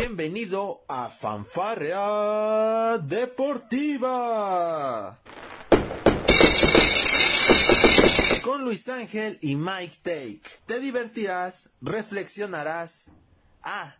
Bienvenido a Fanfarrea Deportiva. Con Luis Ángel y Mike Take. Te divertirás, reflexionarás. Ah.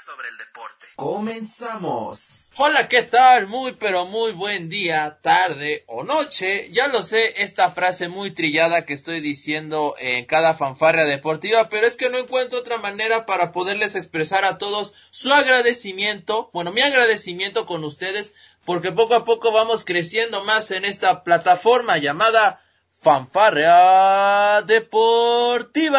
Sobre el deporte. Comenzamos. Hola, ¿qué tal? Muy pero muy buen día, tarde o noche. Ya lo sé, esta frase muy trillada que estoy diciendo en cada fanfarria deportiva, pero es que no encuentro otra manera para poderles expresar a todos su agradecimiento, bueno, mi agradecimiento con ustedes, porque poco a poco vamos creciendo más en esta plataforma llamada Fanfarria Deportiva,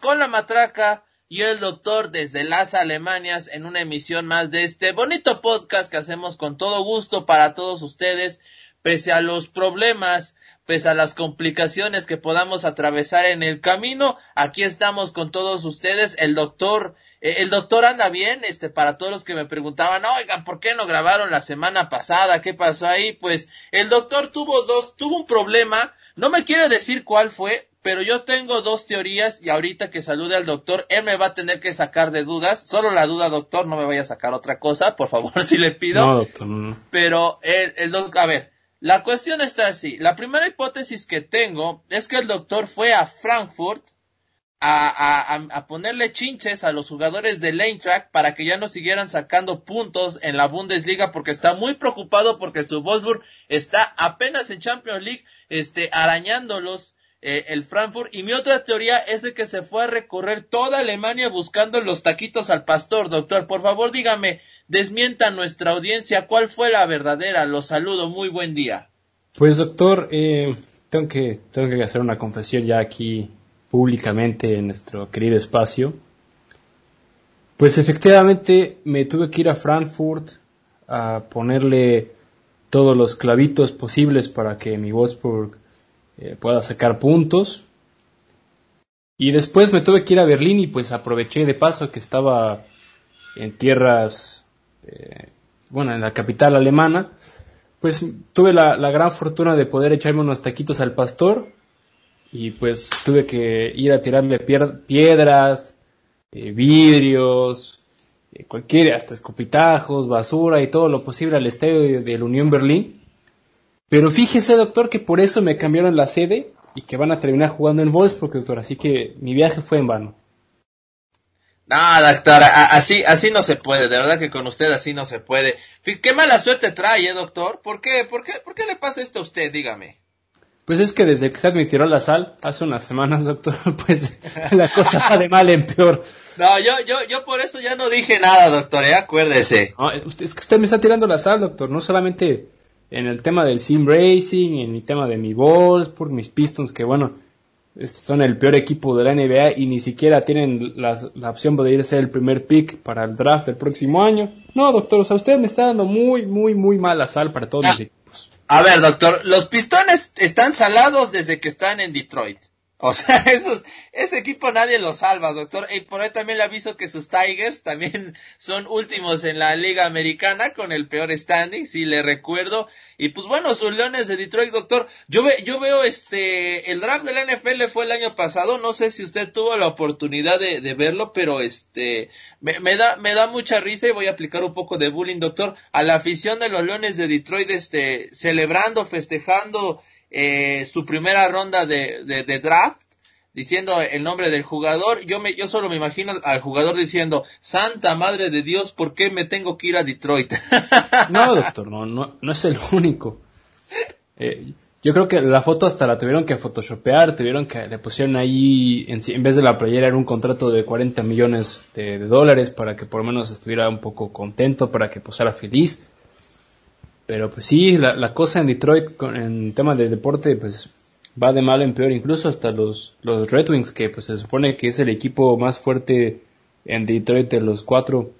con la matraca y el doctor desde las Alemanias en una emisión más de este bonito podcast que hacemos con todo gusto para todos ustedes, pese a los problemas, pese a las complicaciones que podamos atravesar en el camino, aquí estamos con todos ustedes, el doctor eh, el doctor anda bien, este, para todos los que me preguntaban, oigan, ¿por qué no grabaron la semana pasada? ¿Qué pasó ahí? Pues el doctor tuvo dos, tuvo un problema, no me quiere decir cuál fue, pero yo tengo dos teorías y ahorita que salude al doctor, él me va a tener que sacar de dudas. Solo la duda, doctor, no me vaya a sacar otra cosa, por favor, si le pido. No, doctor, no. Pero el, el doctor, a ver, la cuestión está así. La primera hipótesis que tengo es que el doctor fue a Frankfurt a, a, a ponerle chinches a los jugadores del Eintracht para que ya no siguieran sacando puntos en la Bundesliga porque está muy preocupado porque su Wolfsburg está apenas en Champions League, este, arañándolos eh, el Frankfurt. Y mi otra teoría es de que se fue a recorrer toda Alemania buscando los taquitos al pastor. Doctor, por favor dígame, desmienta nuestra audiencia cuál fue la verdadera. Los saludo, muy buen día. Pues doctor, eh, tengo, que, tengo que hacer una confesión ya aquí públicamente en nuestro querido espacio. Pues efectivamente me tuve que ir a Frankfurt a ponerle todos los clavitos posibles para que mi Wolfsburg eh, pueda sacar puntos. Y después me tuve que ir a Berlín y pues aproveché de paso que estaba en tierras, eh, bueno, en la capital alemana. Pues tuve la, la, gran fortuna de poder echarme unos taquitos al pastor y pues tuve que ir a tirarle piedras, eh, vidrios, eh, cualquier, hasta escopitajos, basura y todo lo posible al estadio de, de la Unión Berlín. Pero fíjese, doctor, que por eso me cambiaron la sede y que van a terminar jugando en Wolfsburg, doctor. Así que mi viaje fue en vano. No, doctor, así, así no se puede. De verdad que con usted así no se puede. Qué mala suerte trae, ¿eh, doctor? ¿Por qué, por qué, por qué le pasa esto a usted? Dígame. Pues es que desde que se admitió la sal, hace unas semanas, doctor, pues la cosa va de mal en peor. No, yo, yo, yo por eso ya no dije nada, doctor, ¿eh? acuérdese. No, usted, es que usted me está tirando la sal, doctor, no solamente en el tema del sim racing, en el tema de mi Wolfsburg, mis Pistons, que bueno, son el peor equipo de la NBA y ni siquiera tienen la, la opción de ir a ser el primer pick para el draft del próximo año. No, doctor, o sea, usted me está dando muy, muy, muy mala sal para todos ah. mis equipos. A ver, doctor, los pistones están salados desde que están en Detroit. O sea, esos, ese equipo nadie lo salva, doctor. Y por ahí también le aviso que sus Tigers también son últimos en la Liga Americana con el peor standing, si le recuerdo. Y pues bueno, sus Leones de Detroit, doctor. Yo, ve, yo veo este, el draft de la NFL fue el año pasado. No sé si usted tuvo la oportunidad de, de verlo, pero este, me, me, da, me da mucha risa y voy a aplicar un poco de bullying, doctor, a la afición de los Leones de Detroit, este, celebrando, festejando, eh, su primera ronda de, de, draft diciendo el nombre del jugador, yo me, yo solo me imagino al jugador diciendo, Santa Madre de Dios, ¿por qué me tengo que ir a Detroit? no, doctor, no, no, no es el único. Eh, yo creo que la foto hasta la tuvieron que photoshopear, tuvieron que le pusieron ahí, en, en vez de la playera era un contrato de 40 millones de, de, dólares para que por lo menos estuviera un poco contento, para que posara feliz. Pero pues sí, la, la cosa en Detroit con, en tema de deporte pues va de mal en peor, incluso hasta los, los Red Wings, que pues se supone que es el equipo más fuerte en Detroit de los cuatro.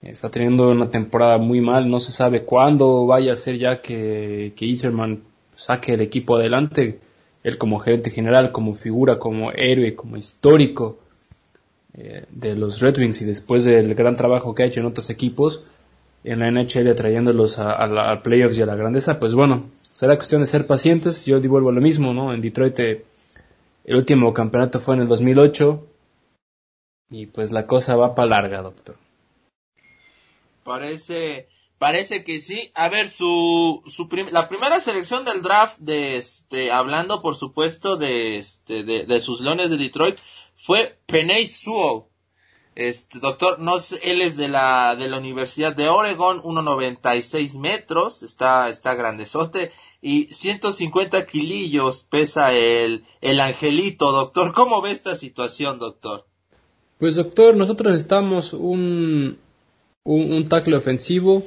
Está teniendo una temporada muy mal, no se sabe cuándo vaya a ser ya que, que Iserman saque el equipo adelante, él como gerente general, como figura, como héroe, como histórico eh, de los Red Wings y después del gran trabajo que ha hecho en otros equipos, en la NHL trayéndolos a, a, la, playoffs y a la grandeza, pues bueno, será cuestión de ser pacientes. Yo devuelvo lo mismo, ¿no? En Detroit eh, el último campeonato fue en el 2008. Y pues la cosa va para larga, doctor. Parece, parece que sí. A ver, su, su la primera selección del draft de este, hablando por supuesto de este, de, de sus Leones de Detroit, fue Penay Sewell. Este, doctor, él es de la, de la Universidad de Oregon, 1.96 metros, está, está grandezote, y 150 kilillos pesa el, el angelito, doctor. ¿Cómo ve esta situación, doctor? Pues, doctor, nosotros necesitamos un, un, un tackle ofensivo,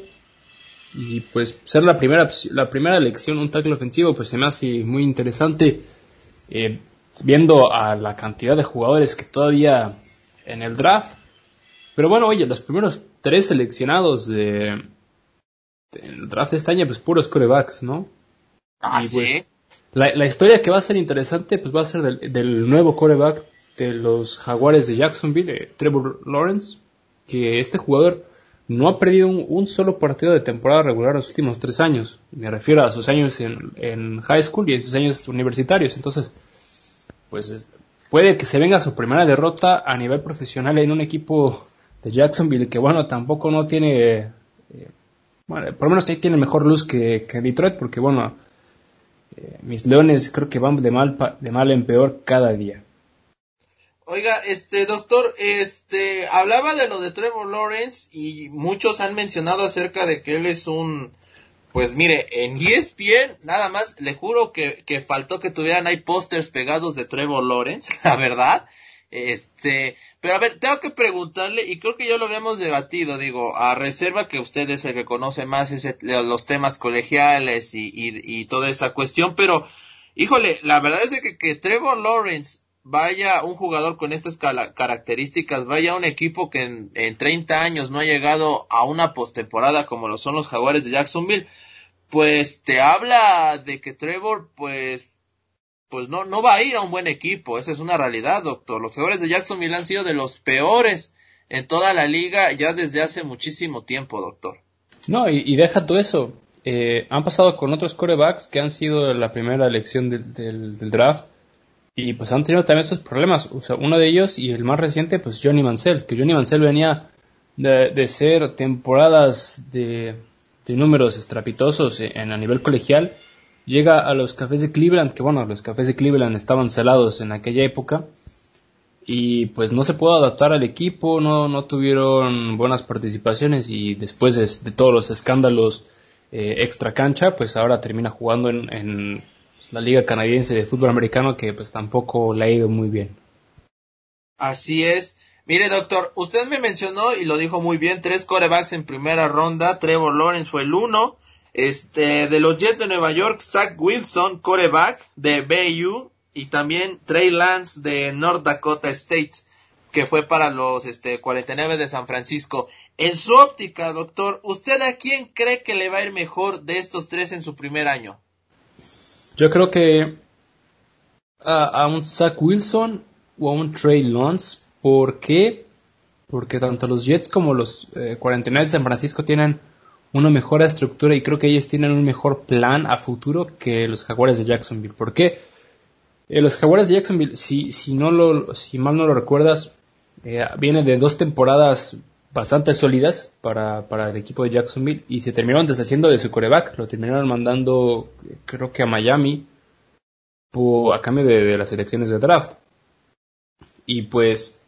y pues ser la primera, la primera elección, un tackle ofensivo, pues se me hace muy interesante, eh, viendo a la cantidad de jugadores que todavía en el draft. Pero bueno, oye, los primeros tres seleccionados de, el draft de este año, pues puros corebacks, ¿no? Ah, sí. Pues, la, la, historia que va a ser interesante, pues va a ser del, del nuevo coreback de los Jaguares de Jacksonville, eh, Trevor Lawrence, que este jugador no ha perdido un, un, solo partido de temporada regular los últimos tres años. Me refiero a sus años en, en high school y en sus años universitarios. Entonces, pues puede que se venga su primera derrota a nivel profesional en un equipo de Jacksonville que bueno tampoco no tiene eh, bueno por lo menos ahí tiene mejor luz que, que Detroit porque bueno eh, mis leones creo que van de mal de mal en peor cada día. Oiga, este doctor, este hablaba de lo de Trevor Lawrence y muchos han mencionado acerca de que él es un pues mire, en ESPN, nada más, le juro que, que faltó que tuvieran ahí pósters pegados de Trevor Lawrence, la verdad. Este, pero a ver, tengo que preguntarle, y creo que ya lo habíamos debatido, digo, a reserva que usted es el que conoce más ese, los temas colegiales y, y, y, toda esa cuestión, pero, híjole, la verdad es que, que Trevor Lawrence vaya un jugador con estas características, vaya un equipo que en, en 30 años no ha llegado a una postemporada como lo son los Jaguares de Jacksonville, pues te habla de que Trevor, pues, pues no, no va a ir a un buen equipo. Esa es una realidad, doctor. Los jugadores de Jacksonville han sido de los peores en toda la liga ya desde hace muchísimo tiempo, doctor. No, y, deja todo eso. Eh, han pasado con otros corebacks que han sido la primera elección del, del, draft y pues han tenido también estos problemas. O sea, uno de ellos y el más reciente, pues Johnny Mansell, que Johnny Mansell venía de, de ser temporadas de de números estrapitosos en, a nivel colegial, llega a los cafés de Cleveland, que bueno, los cafés de Cleveland estaban celados en aquella época, y pues no se pudo adaptar al equipo, no, no tuvieron buenas participaciones y después de, todos los escándalos eh, extra cancha, pues ahora termina jugando en, en la liga canadiense de fútbol americano que pues tampoco le ha ido muy bien. Así es. Mire, doctor, usted me mencionó y lo dijo muy bien, tres corebacks en primera ronda. Trevor Lawrence fue el uno. Este, de los Jets de Nueva York, Zach Wilson, coreback de BU. Y también Trey Lance de North Dakota State, que fue para los este, 49 de San Francisco. En su óptica, doctor, ¿usted a quién cree que le va a ir mejor de estos tres en su primer año? Yo creo que a, un Zach Wilson o a un Trey Lance ¿Por qué? Porque tanto los Jets como los eh, 49 de San Francisco tienen una mejor estructura y creo que ellos tienen un mejor plan a futuro que los Jaguares de Jacksonville. ¿Por qué? Eh, los Jaguares de Jacksonville, si, si, no lo, si mal no lo recuerdas, eh, viene de dos temporadas bastante sólidas para, para, el equipo de Jacksonville y se terminaron deshaciendo de su coreback. Lo terminaron mandando, creo que a Miami, a cambio de, de las elecciones de draft. Y pues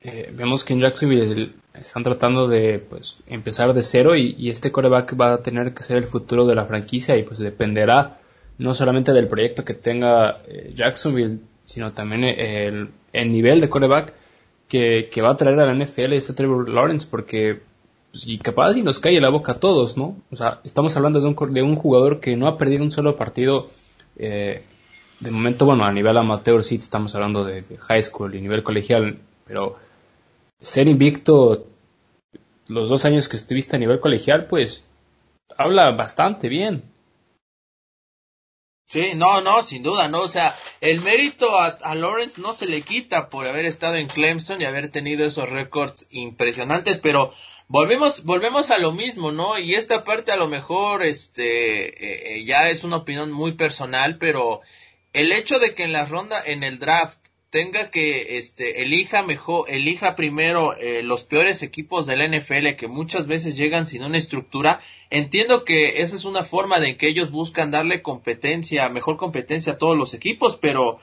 eh, vemos que en Jacksonville están tratando de pues, empezar de cero y, este coreback va a tener que ser el futuro de la franquicia y pues dependerá no solamente del proyecto que tenga eh, Jacksonville, sino también el, el nivel de coreback que, que, va a traer a la NFL este Trevor Lawrence porque pues, y capaz y nos cae la boca a todos, ¿no? O sea, estamos hablando de un, de un jugador que no ha perdido un solo partido eh, de momento, bueno, a nivel amateur sí estamos hablando de, de high school y nivel colegial, pero ser invicto los dos años que estuviste a nivel colegial, pues habla bastante bien. Sí, no, no, sin duda, no, o sea, el mérito a, Lawrence no se le quita por haber estado en Clemson y haber tenido esos récords impresionantes, pero volvemos, volvemos a lo mismo, ¿no? Y esta parte a lo mejor, este, eh, ya es una opinión muy personal, pero el hecho de que en la ronda, en el draft, tenga que este elija mejor elija primero eh, los peores equipos de la NFL que muchas veces llegan sin una estructura entiendo que esa es una forma de que ellos buscan darle competencia mejor competencia a todos los equipos pero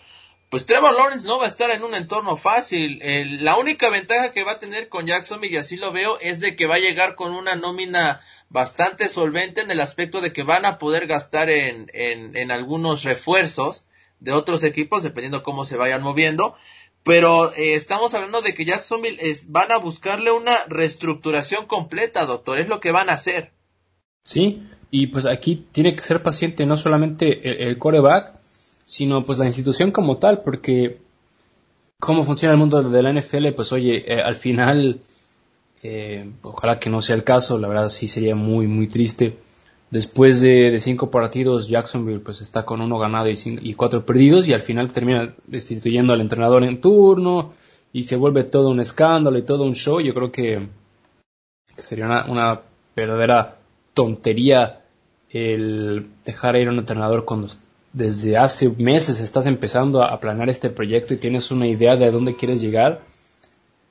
pues Trevor Lawrence no va a estar en un entorno fácil. La única ventaja que va a tener con Jacksonville y así lo veo es de que va a llegar con una nómina bastante solvente en el aspecto de que van a poder gastar en, en, en algunos refuerzos de otros equipos, dependiendo cómo se vayan moviendo. Pero eh, estamos hablando de que Jacksonville es, van a buscarle una reestructuración completa, doctor. Es lo que van a hacer. Sí, y pues aquí tiene que ser paciente no solamente el, coreback, sino pues la institución como tal, porque cómo funciona el mundo de la NFL, pues oye, eh, al final, eh, ojalá que no sea el caso, la verdad sí sería muy, muy triste Después de, cinco partidos, Jacksonville pues está con uno ganado y, cuatro perdidos y al final termina destituyendo al entrenador en turno y se vuelve todo un escándalo y todo un show. Yo creo que, sería una, verdadera tontería el dejar ir a un entrenador cuando desde hace meses estás empezando a, planear este proyecto y tienes una idea de dónde quieres llegar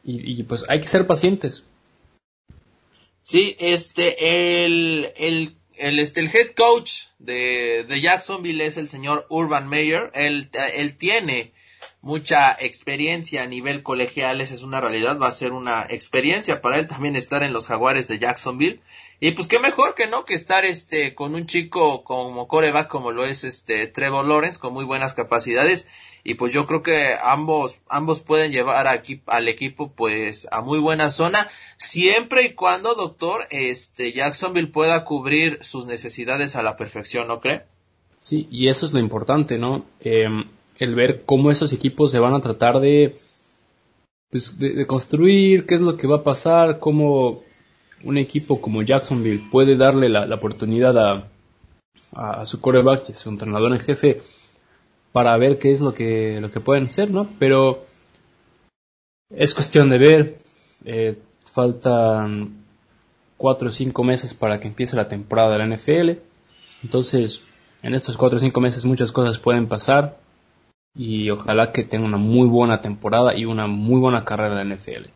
y, y pues hay que ser pacientes. Sí, este, el, el el, este, el head coach de, de Jacksonville es el señor Urban Meyer. Él, él tiene mucha experiencia a nivel colegial, esa es una realidad, va a ser una experiencia para él también estar en los jaguares de Jacksonville. Y pues qué mejor que no que estar este con un chico como coreback como lo es este Trevor Lawrence con muy buenas capacidades y pues yo creo que ambos ambos pueden llevar aquí al equipo pues a muy buena zona siempre y cuando doctor este Jacksonville pueda cubrir sus necesidades a la perfección no cree sí y eso es lo importante no em, el ver cómo esos equipos se van a tratar de pues de, construir qué es lo que va a pasar cómo un equipo como Jacksonville puede darle la, oportunidad a, a, su coreback a su entrenador en jefe para ver qué es lo que, lo que pueden hacer, ¿no? Pero es cuestión de ver. Eh, faltan cuatro o cinco meses para que empiece la temporada de la NFL. Entonces, en estos cuatro o cinco meses muchas cosas pueden pasar. Y ojalá que tenga una muy buena temporada y una muy buena carrera en la NFL.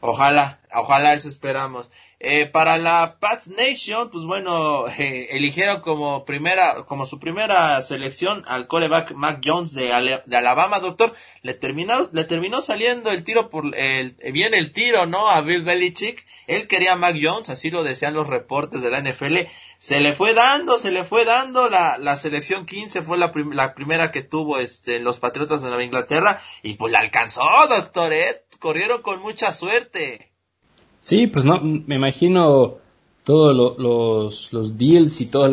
Ojalá, ojalá eso esperamos. Eh, para la Pats Nation, pues bueno, eh, eligieron como primera, como su primera selección al coreback Mac Jones de, Alabama, doctor. Le terminó, le terminó saliendo el tiro por el, bien el tiro, ¿no? A Bill Belichick. Él quería Mac Jones, así lo decían los reportes de la NFL. Se le fue dando, se le fue dando. La, la selección 15 fue la, la primera que tuvo este, los Patriotas de Nueva Inglaterra. Y pues la alcanzó, doctor, eh. Corrieron con mucha suerte. Sí, pues no, me imagino todos los, los deals y todas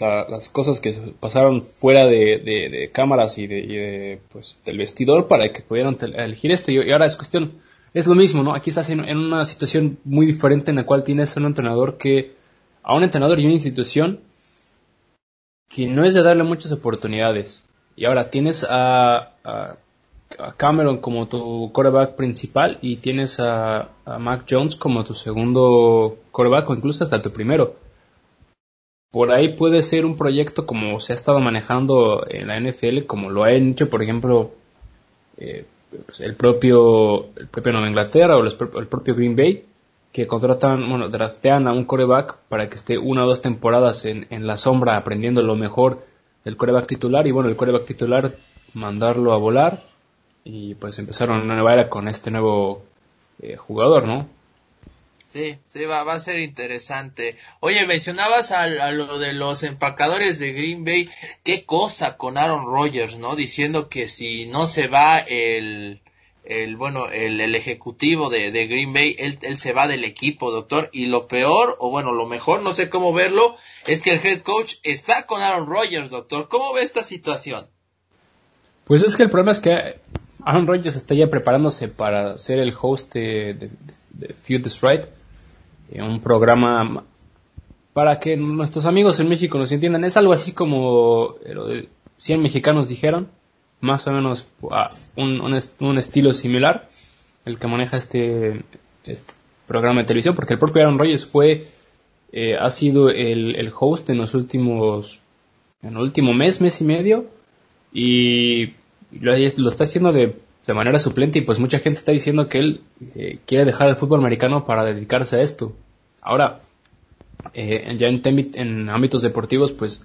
las cosas que pasaron fuera de, cámaras y, de, pues, del vestidor para que pudieran elegir esto. Y, ahora es cuestión, es lo mismo, ¿no? Aquí estás en, una situación muy diferente en la cual tienes a un entrenador que, a un entrenador y una institución que no es de darle muchas oportunidades. Y ahora tienes a Cameron como tu coreback principal y tienes a, Mac Jones como tu segundo coreback o incluso hasta tu primero. Por ahí puede ser un proyecto como se ha estado manejando en la NFL, como lo ha hecho, por ejemplo, eh, pues el propio el propio Nueva Inglaterra o el propio Green Bay, que contratan, bueno, draftean a un coreback para que esté una o dos temporadas en, en la sombra aprendiendo lo mejor el coreback titular y bueno, el coreback titular mandarlo a volar y pues empezaron una nueva era con este nuevo eh, jugador, ¿no? Sí, sí, va, va a ser interesante. Oye, mencionabas a, lo de los empacadores de Green Bay. Qué cosa con Aaron Rodgers, ¿no? Diciendo que si no se va el, el bueno, el, el ejecutivo de, de, Green Bay, él, él se va del equipo, doctor. Y lo peor, o bueno, lo mejor, no sé cómo verlo, es que el head coach está con Aaron Rodgers, doctor. ¿Cómo ve esta situación? Pues es que el problema es que Aaron Rodgers está ya preparándose para ser el host de, de, Right, eh, un programa para que nuestros amigos en México nos entiendan. Es algo así como lo de 100 mexicanos dijeron, más o menos un, un, estilo similar, el que maneja este, este, programa de televisión, porque el propio Aaron Rodgers fue, eh, ha sido el, el host en los últimos, en el último mes, mes y medio, y lo, está haciendo de de manera suplente y pues mucha gente está diciendo que él eh, quiere dejar el fútbol americano para dedicarse a esto. Ahora, eh, ya en, ámbitos deportivos, pues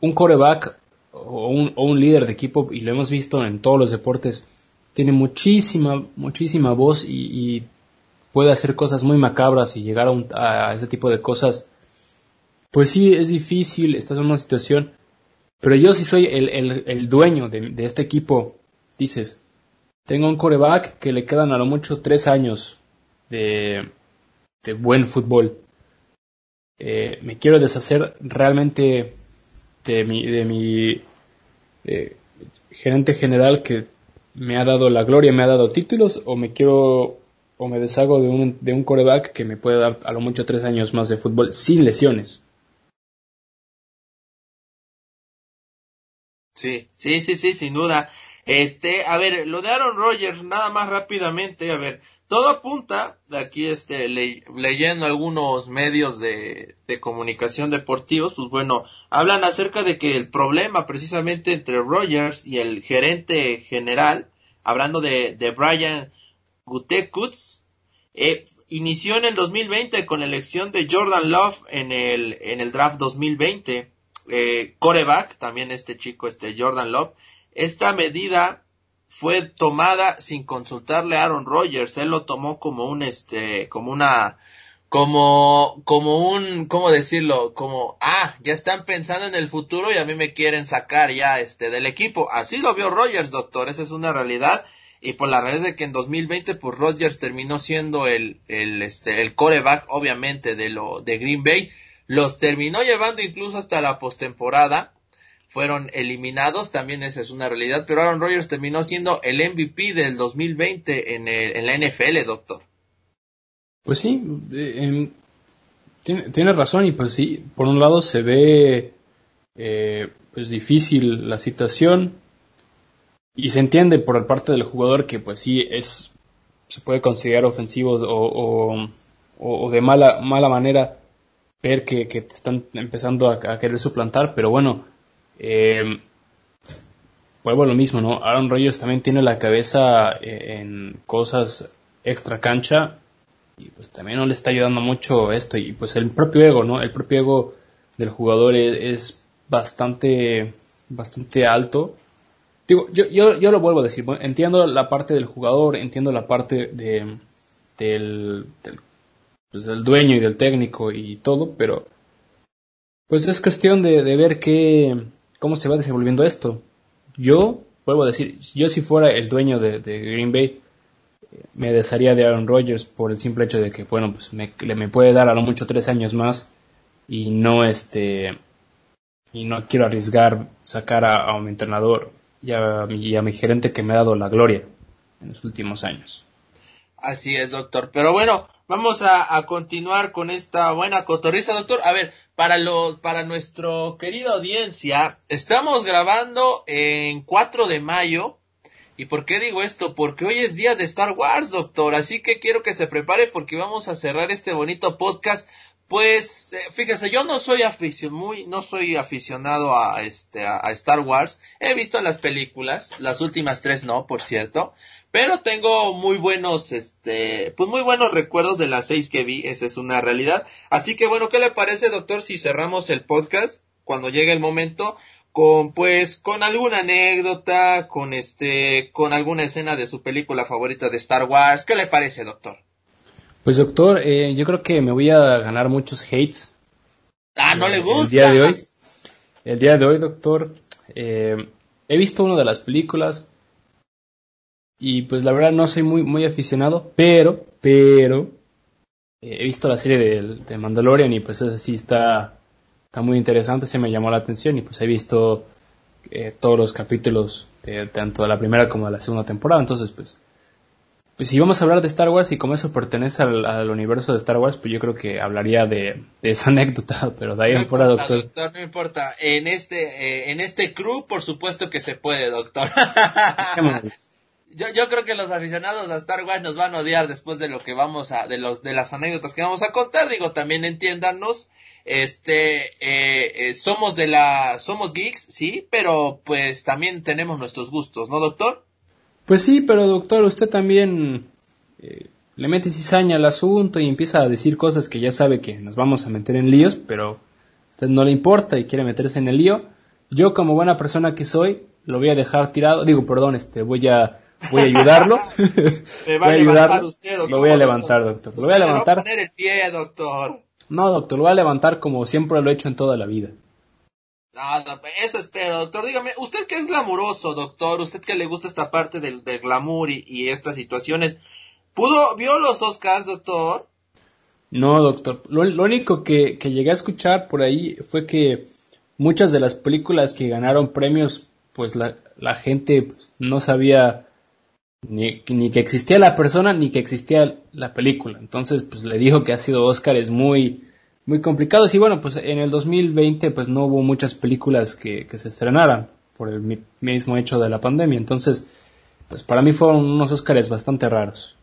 un coreback o un, un líder de equipo, y lo hemos visto en todos los deportes, tiene muchísima, muchísima voz y, puede hacer cosas muy macabras y llegar a, ese tipo de cosas. Pues sí, es difícil, estás en una situación, pero yo si soy el, el, dueño de, este equipo, dices, tengo un coreback que le quedan a lo mucho tres años de, de buen fútbol. Eh, me quiero deshacer realmente de mi, de mi eh, gerente general que me ha dado la gloria, me ha dado títulos, o me quiero, o me deshago de un, de un coreback que me puede dar a lo mucho tres años más de fútbol sin lesiones. Sí, sí, sí, sí, sin duda. Este, a ver, lo de Aaron Rodgers, nada más rápidamente, a ver, todo apunta, aquí este, leyendo algunos medios de, comunicación deportivos, pues bueno, hablan acerca de que el problema precisamente entre Rogers y el gerente general, hablando de, de Brian Gutekunst, eh, inició en el 2020 con la elección de Jordan Love en el, en el draft 2020, eh, coreback, también este chico, este Jordan Love, esta medida fue tomada sin consultarle a Aaron Rodgers. Él lo tomó como un, este, como una, como, como un, ¿cómo decirlo? Como, ah, ya están pensando en el futuro y a mí me quieren sacar ya, este, del equipo. Así lo vio Rodgers, doctor. Esa es una realidad. Y por la realidad de que en 2020, pues Rodgers terminó siendo el, el, este, el coreback, obviamente, de lo, de Green Bay. Los terminó llevando incluso hasta la postemporada fueron eliminados, también esa es una realidad, pero Aaron Rodgers terminó siendo el MVP del 2020 en, el, en la NFL, doctor. Pues sí, eh, tienes razón y pues sí, por un lado se ve eh, pues difícil la situación y se entiende por parte del jugador que pues sí es se puede considerar ofensivo o, o, de mala mala manera ver que, que te están empezando a querer suplantar, pero bueno, eh, vuelvo a lo mismo, ¿no? Aaron Rodgers también tiene la cabeza eh, en cosas extra cancha y pues también no le está ayudando mucho esto y pues el propio ego, ¿no? El propio ego del jugador es, bastante bastante alto. Digo, yo, yo, yo lo vuelvo a decir, entiendo la parte del jugador, entiendo la parte de, del, pues, del dueño y del técnico y todo, pero pues es cuestión de, de ver qué, cómo se va desenvolviendo esto. Yo, vuelvo a decir, yo si fuera el dueño de, Green Bay, me desharía de Aaron Rodgers por el simple hecho de que, bueno, pues me, me puede dar a lo mucho tres años más y no este y no quiero arriesgar sacar a, mi entrenador y a, y a mi gerente que me ha dado la gloria en los últimos años. Así es, doctor. Pero bueno, vamos a, continuar con esta buena cotorriza, doctor. A ver, para los, para nuestro querido audiencia, estamos grabando en 4 de mayo. ¿Y por qué digo esto? Porque hoy es día de Star Wars, doctor. Así que quiero que se prepare porque vamos a cerrar este bonito podcast. Pues, eh, fíjese, yo no soy afición, muy, no soy aficionado a este, a Star Wars. He visto las películas, las últimas tres no, por cierto. Pero tengo muy buenos, este, pues muy buenos recuerdos de las seis que vi, esa es una realidad. Así que bueno, ¿qué le parece, doctor, si cerramos el podcast cuando llegue el momento? con pues con alguna anécdota, con este, con alguna escena de su película favorita de Star Wars. ¿Qué le parece, doctor? Pues doctor, eh, yo creo que me voy a ganar muchos hates. Ah, no le gusta. El día de hoy, el día de hoy, doctor, eh, he visto una de las películas, y pues la verdad no soy muy, muy aficionado, pero, pero, eh, he visto la serie de, de Mandalorian y pues eso sí está, está muy interesante, se me llamó la atención y pues he visto eh, todos los capítulos de, tanto de la primera como de la segunda temporada, entonces pues, pues si vamos a hablar de Star Wars y como eso pertenece al, universo de Star Wars, pues yo creo que hablaría de, esa anécdota, pero de ahí en fuera, doctor. No importa, en este, eh, en este crew por supuesto que se puede, doctor. Yo, yo creo que los aficionados a Star Wars nos van a odiar después de lo que vamos a, de los, de las anécdotas que vamos a contar. Digo, también entiéndanos, este, eh, eh, somos de la, somos geeks, sí, pero pues también tenemos nuestros gustos, ¿no, doctor? Pues sí, pero doctor, usted también eh, le mete cizaña al asunto y empieza a decir cosas que ya sabe que nos vamos a meter en líos, pero a usted no le importa y quiere meterse en el lío. Yo, como buena persona que soy, lo voy a dejar tirado. Digo, perdón, este, voy a, voy a ayudarlo. Me va a levantar usted, doctor. Lo voy a levantar, doctor. Lo voy a levantar. Le va a poner el pie, doctor. No, doctor, lo voy a levantar como siempre lo he hecho en toda la vida. No, no, eso espero, doctor. Dígame, usted que es glamuroso, doctor, usted que le gusta esta parte del, del glamour y, y estas situaciones, ¿pudo, vio los Oscars, doctor? No, doctor. Lo, lo único que, que, llegué a escuchar por ahí fue que muchas de las películas que ganaron premios, pues la, la gente pues, no sabía ni, ni, que existía la persona ni que existía la película. Entonces, pues le dijo que ha sido Oscars muy, muy complicados y bueno, pues en el 2020 pues no hubo muchas películas que, que se estrenaran por el mismo hecho de la pandemia. Entonces, pues para mí fueron unos Oscars bastante raros.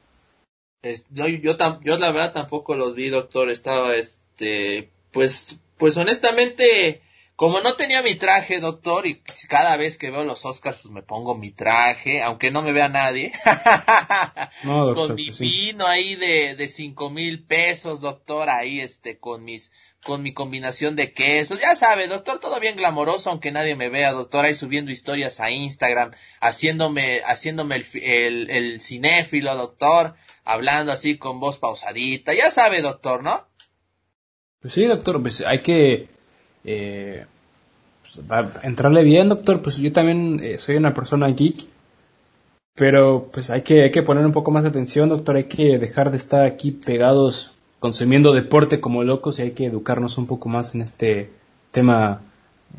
Es, yo, yo, yo la verdad tampoco los vi, doctor. Estaba, este, pues, pues honestamente, como no tenía mi traje, doctor, y cada vez que veo los Oscars, pues me pongo mi traje, aunque no me vea nadie. No, doctor, con mi pues sí. vino ahí de, de cinco mil pesos, doctor, ahí este, con mis, con mi combinación de quesos. Ya sabe, doctor, todo bien glamoroso, aunque nadie me vea, doctor, ahí subiendo historias a Instagram, haciéndome, haciéndome el, el, el cinéfilo, doctor, hablando así con voz pausadita. Ya sabe, doctor, ¿no? Pues sí, doctor, pues hay que eh, pues, entrarle bien, doctor. Pues yo también eh, soy una persona geek, pero pues hay que, hay que poner un poco más de atención, doctor. Hay que dejar de estar aquí pegados consumiendo deporte como locos y hay que educarnos un poco más en este tema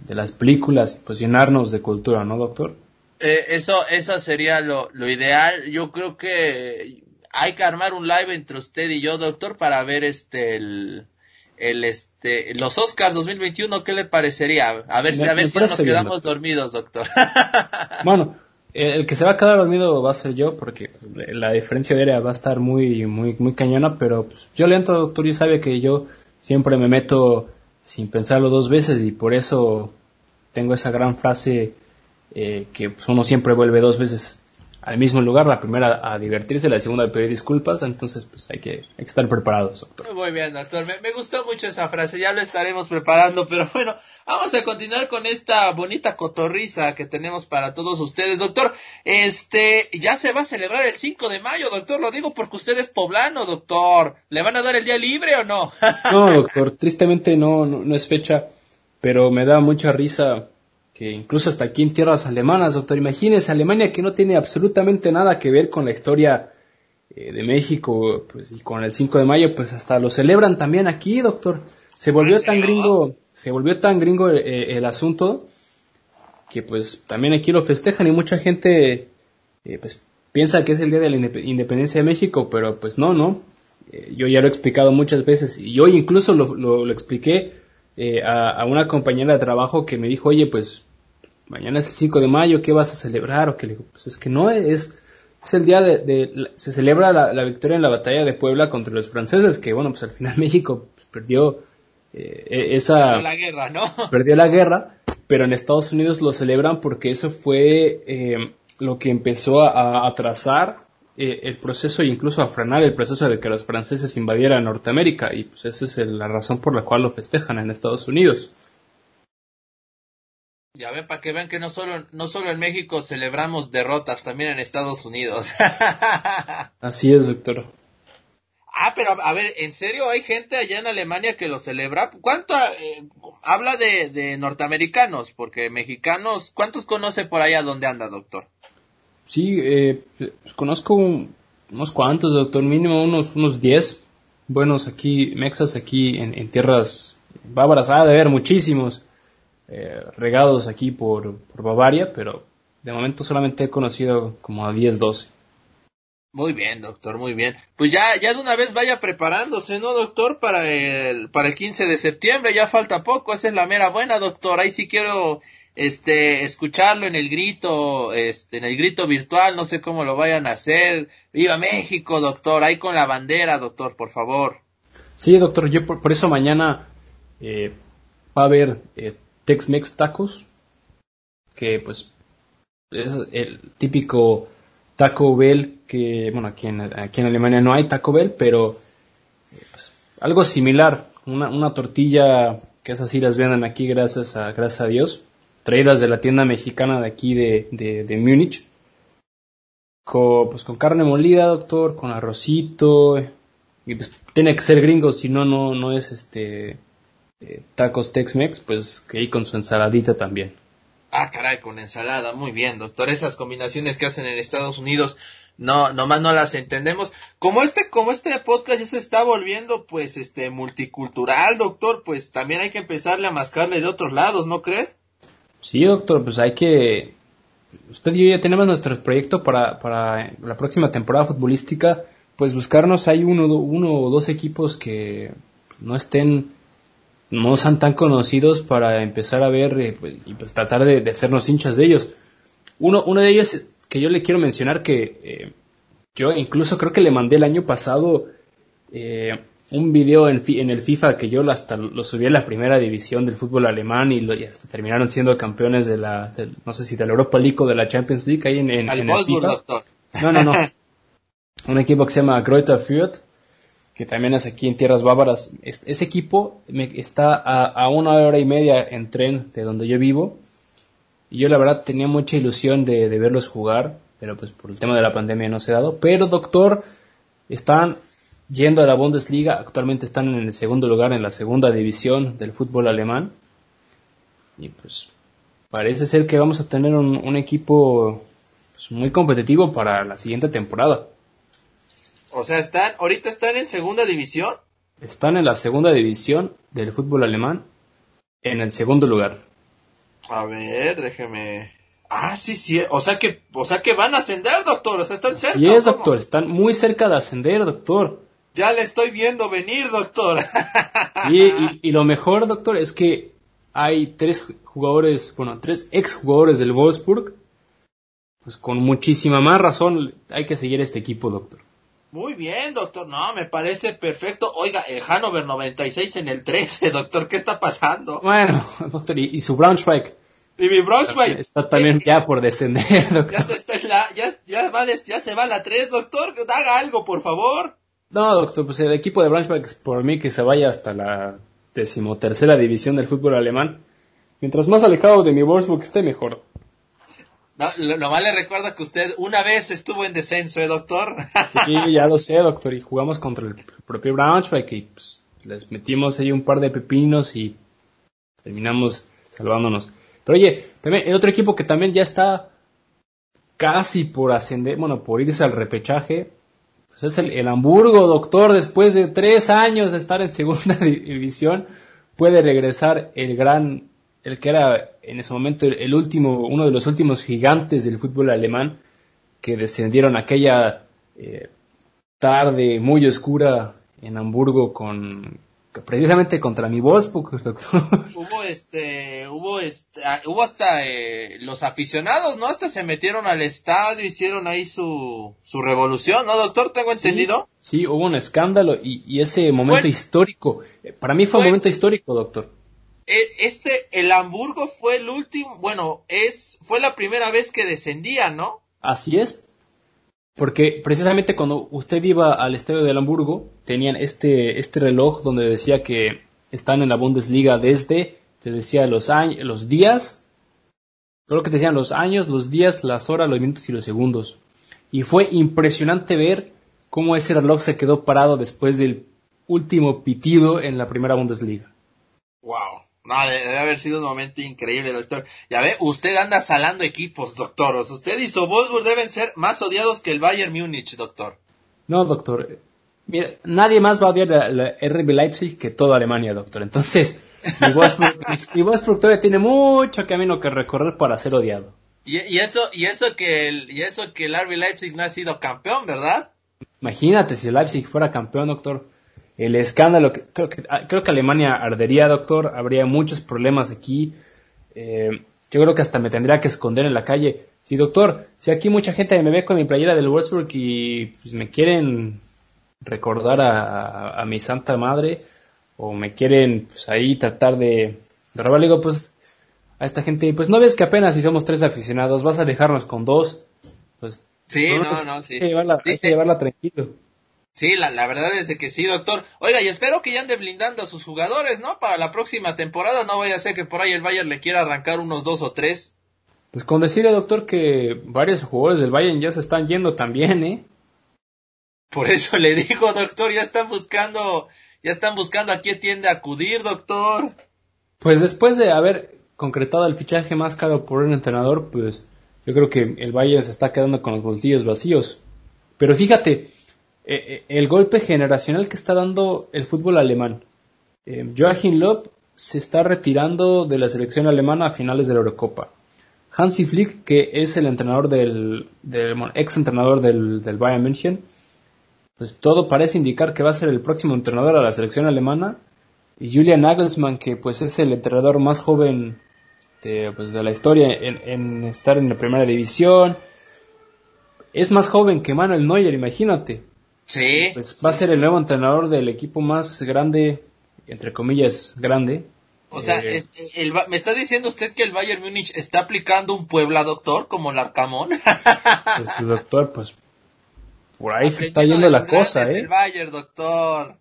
de las películas y pues llenarnos de cultura, ¿no, doctor? Eh, eso, eso sería lo, lo ideal. Yo creo que hay que armar un live entre usted y yo, doctor, para ver este el, el este los Oscars 2021 qué le parecería a ver si a ver si no nos bien, quedamos dormidos doctor. Bueno, el que se va a quedar dormido va a ser yo porque la diferencia de área va a estar muy, muy, muy cañona, pero pues, yo le entro, doctor, y sabe que yo siempre me meto sin pensarlo dos veces y por eso tengo esa gran frase eh, que pues, uno siempre vuelve dos veces al mismo lugar, la primera a divertirse, la segunda a pedir disculpas, entonces pues hay que, hay que estar preparados, doctor. muy bien doctor. Me, me gustó mucho esa frase ya lo estaremos preparando pero bueno vamos a continuar con esta bonita cotorriza que tenemos para todos ustedes. Doctor este ya se va a celebrar el 5 de mayo doctor lo digo porque usted es poblano doctor. Le van a dar el día libre o no No, doctor, tristemente no, no, no es fecha, pero me da mucha risa que incluso hasta aquí en tierras alemanas, doctor, imagínese Alemania que no tiene absolutamente nada que ver con la historia eh, de México, pues y con el 5 de mayo, pues hasta lo celebran también aquí, doctor. Se volvió ¿En tan gringo, se volvió tan gringo eh, el asunto que pues también aquí lo festejan y mucha gente eh, pues piensa que es el día de la indep- independencia de México, pero pues no, no. Eh, yo ya lo he explicado muchas veces y hoy incluso lo, lo, lo expliqué eh, a, a una compañera de trabajo que me dijo, oye, pues mañana es el 5 de mayo, ¿qué vas a celebrar? O que le digo, pues es que no, es, es el día de, se celebra la, la victoria en la batalla de Puebla contra los franceses, que bueno, pues al final México pues, perdió eh, e- esa la guerra no perdió la guerra, pero en Estados Unidos lo celebran porque eso fue eh, lo que empezó a, a atrasar eh, el proceso e incluso a frenar el proceso de que los franceses invadieran Norteamérica y pues esa es el- la razón por la cual lo festejan en Estados Unidos. Ya ven, para que vean que no solo, no solo en México celebramos derrotas, también en Estados Unidos. Así es, doctor. ah, pero a ver, ¿en serio hay gente allá en Alemania que lo celebra? ¿Cuánto eh, habla de, de norteamericanos? Porque mexicanos, ¿cuántos conoce por allá donde anda, doctor? Sí, eh, pues, conozco un- unos cuantos, doctor, mínimo unos unos 10 buenos aquí, mexas aquí en, en tierras bávaras, ha de haber muchísimos eh, regados aquí por, por Bavaria, pero de momento solamente he conocido como a 10, 12. Muy bien, doctor, muy bien. Pues ya, ya de una vez vaya preparándose, ¿no, doctor? Para el, para el 15 de septiembre, ya falta poco, esa es la mera buena, doctor. Ahí sí quiero, este, escucharlo en el grito, este, en el grito virtual, no sé cómo lo vayan a hacer. ¡Viva México, doctor! Ahí con la bandera, doctor, por favor. Sí, doctor, yo por, por eso mañana eh, va a haber eh, Tex-Mex tacos, que pues es el típico Taco Bell, que, bueno, aquí en, aquí en Alemania no hay Taco Bell, pero eh, pues, algo similar, una, una tortilla que esas sí las venden aquí gracias a, gracias a Dios, traídas de la tienda mexicana de aquí de, de, Múnich, con, pues con carne molida, doctor, con arrocito, y pues tiene que ser gringo, si no, no, no es este eh, tacos Tex-Mex, pues que ahí con su ensaladita también. Ah, caray, con ensalada, muy bien, doctor. Esas combinaciones que hacen en Estados Unidos, no, nomás no las entendemos. Como este, como este podcast ya se está volviendo, pues, este, multicultural, doctor, pues también hay que empezarle a mascarle de otros lados, ¿no crees? Sí, doctor, pues hay que, usted y yo ya tenemos nuestro proyecto para, para la próxima temporada futbolística, pues buscarnos hay uno, uno o dos equipos que no estén no sean tan conocidos para empezar a ver eh, pues, y pues tratar de, de, hacernos hinchas de ellos. Uno, uno de ellos que yo le quiero mencionar que eh, yo incluso creo que le mandé el año pasado eh, un video en, en, el FIFA que yo hasta lo subí en la primera división del fútbol alemán y, lo, y hasta terminaron siendo campeones de la, de, no sé si de la Europa League o de la Champions League ahí en, en, en el FIFA. No, no, no. un equipo que se llama Greuther Fürth que también es aquí en tierras bávaras. Ese equipo está a, una hora y media en tren de donde yo vivo. Y yo la verdad tenía mucha ilusión de, de, verlos jugar, pero pues por el tema de la pandemia no se ha dado. Pero doctor, están yendo a la Bundesliga, actualmente están en el segundo lugar en la segunda división del fútbol alemán. Y pues parece ser que vamos a tener un, un equipo pues, muy competitivo para la siguiente temporada. O sea, están, ahorita están en segunda división. Están en la segunda división del fútbol alemán, en el segundo lugar. A ver, déjeme. Ah, sí, sí. O sea que, o sea que van a ascender, doctor. O sea, están cerca. Sí es, doctor. Están muy cerca de ascender, doctor. Ya le estoy viendo venir, doctor. y, y, y, lo mejor, doctor, es que hay tres jugadores, bueno, tres ex jugadores del Wolfsburg. Pues con muchísima más razón hay que seguir este equipo, doctor. Muy bien, doctor. No, me parece perfecto. Oiga, el Hannover 96 en el 13, doctor. ¿Qué está pasando? Bueno, doctor, y, y su Braunschweig. Y mi Braunschweig. Está también ya por descender, doctor. Ya se, está en la, ya, ya, va des, ya se va a la 3, doctor. Haga algo, por favor. No, doctor, pues el equipo de Braunschweig, por mí, que se vaya hasta la decimotercera división del fútbol alemán. Mientras más alejado de mi Wolfsburg esté, mejor. No, lo, nomás le recuerdo que usted una vez estuvo en descenso, ¿eh, doctor? Ya lo sé, doctor, y jugamos contra el propio Braunschweig y pues, les metimos ahí un par de pepinos y terminamos salvándonos. Pero oye, también el otro equipo que también ya está casi por ascender, bueno, por irse al repechaje, pues es el, el Hamburgo, doctor, después de tres años de estar en segunda división, puede regresar el gran el que era en ese momento el, último, uno de los últimos gigantes del fútbol alemán que descendieron aquella eh, tarde muy oscura en Hamburgo con precisamente contra mi Wolfsburg, doctor. Hubo este, hubo este, hubo hasta eh, los aficionados, ¿no? Hasta se metieron al estadio, hicieron ahí su, su revolución, ¿no, doctor? ¿Tengo sí, entendido? Sí, hubo un escándalo y, y ese momento bueno, histórico, para mí fue bueno, un momento histórico, doctor este, el Hamburgo fue el último, bueno, es, fue la primera vez que descendía, ¿no? Así es. Porque precisamente cuando usted iba al estadio del Hamburgo, tenían este, este reloj donde decía que están en la Bundesliga desde, te decía los años, los días, todo lo que te decían los años, los días, las horas, los minutos y los segundos. Y fue impresionante ver cómo ese reloj se quedó parado después del último pitido en la primera Bundesliga. Wow. No, debe haber sido un momento increíble, doctor. Ya ve, usted anda salando equipos, doctor. O sea, usted y su Wolfsburg deben ser más odiados que el Bayern Múnich, doctor. No, doctor. Mira, nadie más va a odiar a la RB Leipzig que toda Alemania, doctor. Entonces, mi Wolfsburg, mi Wolfsburg todavía tiene mucho camino que recorrer para ser odiado. Y, y, eso, y eso que el, y eso que el RB Leipzig no ha sido campeón, ¿verdad? Imagínate si el Leipzig fuera campeón, doctor el escándalo, que, creo, que, creo que Alemania ardería, doctor, habría muchos problemas aquí. Eh, yo creo que hasta me tendría que esconder en la calle. Sí, doctor, si aquí mucha gente me ve con mi playera del Wolfsburg y pues, me quieren recordar a, a, a, mi santa madre o me quieren pues, ahí tratar de, de robar, digo, pues a esta gente, pues no ves que apenas si somos tres aficionados, vas a dejarnos con dos, pues Sí, no, no, sí. Hay que llevarla, hay que llevarla tranquilo. Sí, la, la verdad es de que sí, doctor. Oiga, y espero que ya ande blindando a sus jugadores, ¿no? Para la próxima temporada no vaya a ser que por ahí el Bayern le quiera arrancar unos dos o tres. Pues con decirle, doctor, que varios jugadores del Bayern ya se están yendo también, ¿eh? Por eso le digo, doctor, ya están buscando, ya están buscando a quién tiende a acudir, doctor. Pues después de haber concretado el fichaje más caro por un entrenador, pues yo creo que el Bayern se está quedando con los bolsillos vacíos. Pero fíjate, eh, eh, el golpe generacional que está dando el fútbol alemán. Eh, Joachim Löw se está retirando de la selección alemana a finales de la Eurocopa. Hansi Flick, que es el entrenador del, ex entrenador del, del, Bayern München, pues todo parece indicar que va a ser el próximo entrenador a la selección alemana. Y Julian Nagelsmann, que pues es el entrenador más joven de, pues, de la historia en, en, estar en la primera división. Es más joven que Manuel Neuer, imagínate. Sí. Pues va a ser el nuevo entrenador del equipo más grande, entre comillas, grande. O sea, eh, ¿me está diciendo usted que el Bayern Múnich está aplicando un Puebla, doctor, como el Arcamón? pues, doctor, pues por ahí se está yendo la cosa, ¿eh? El Bayern, doctor.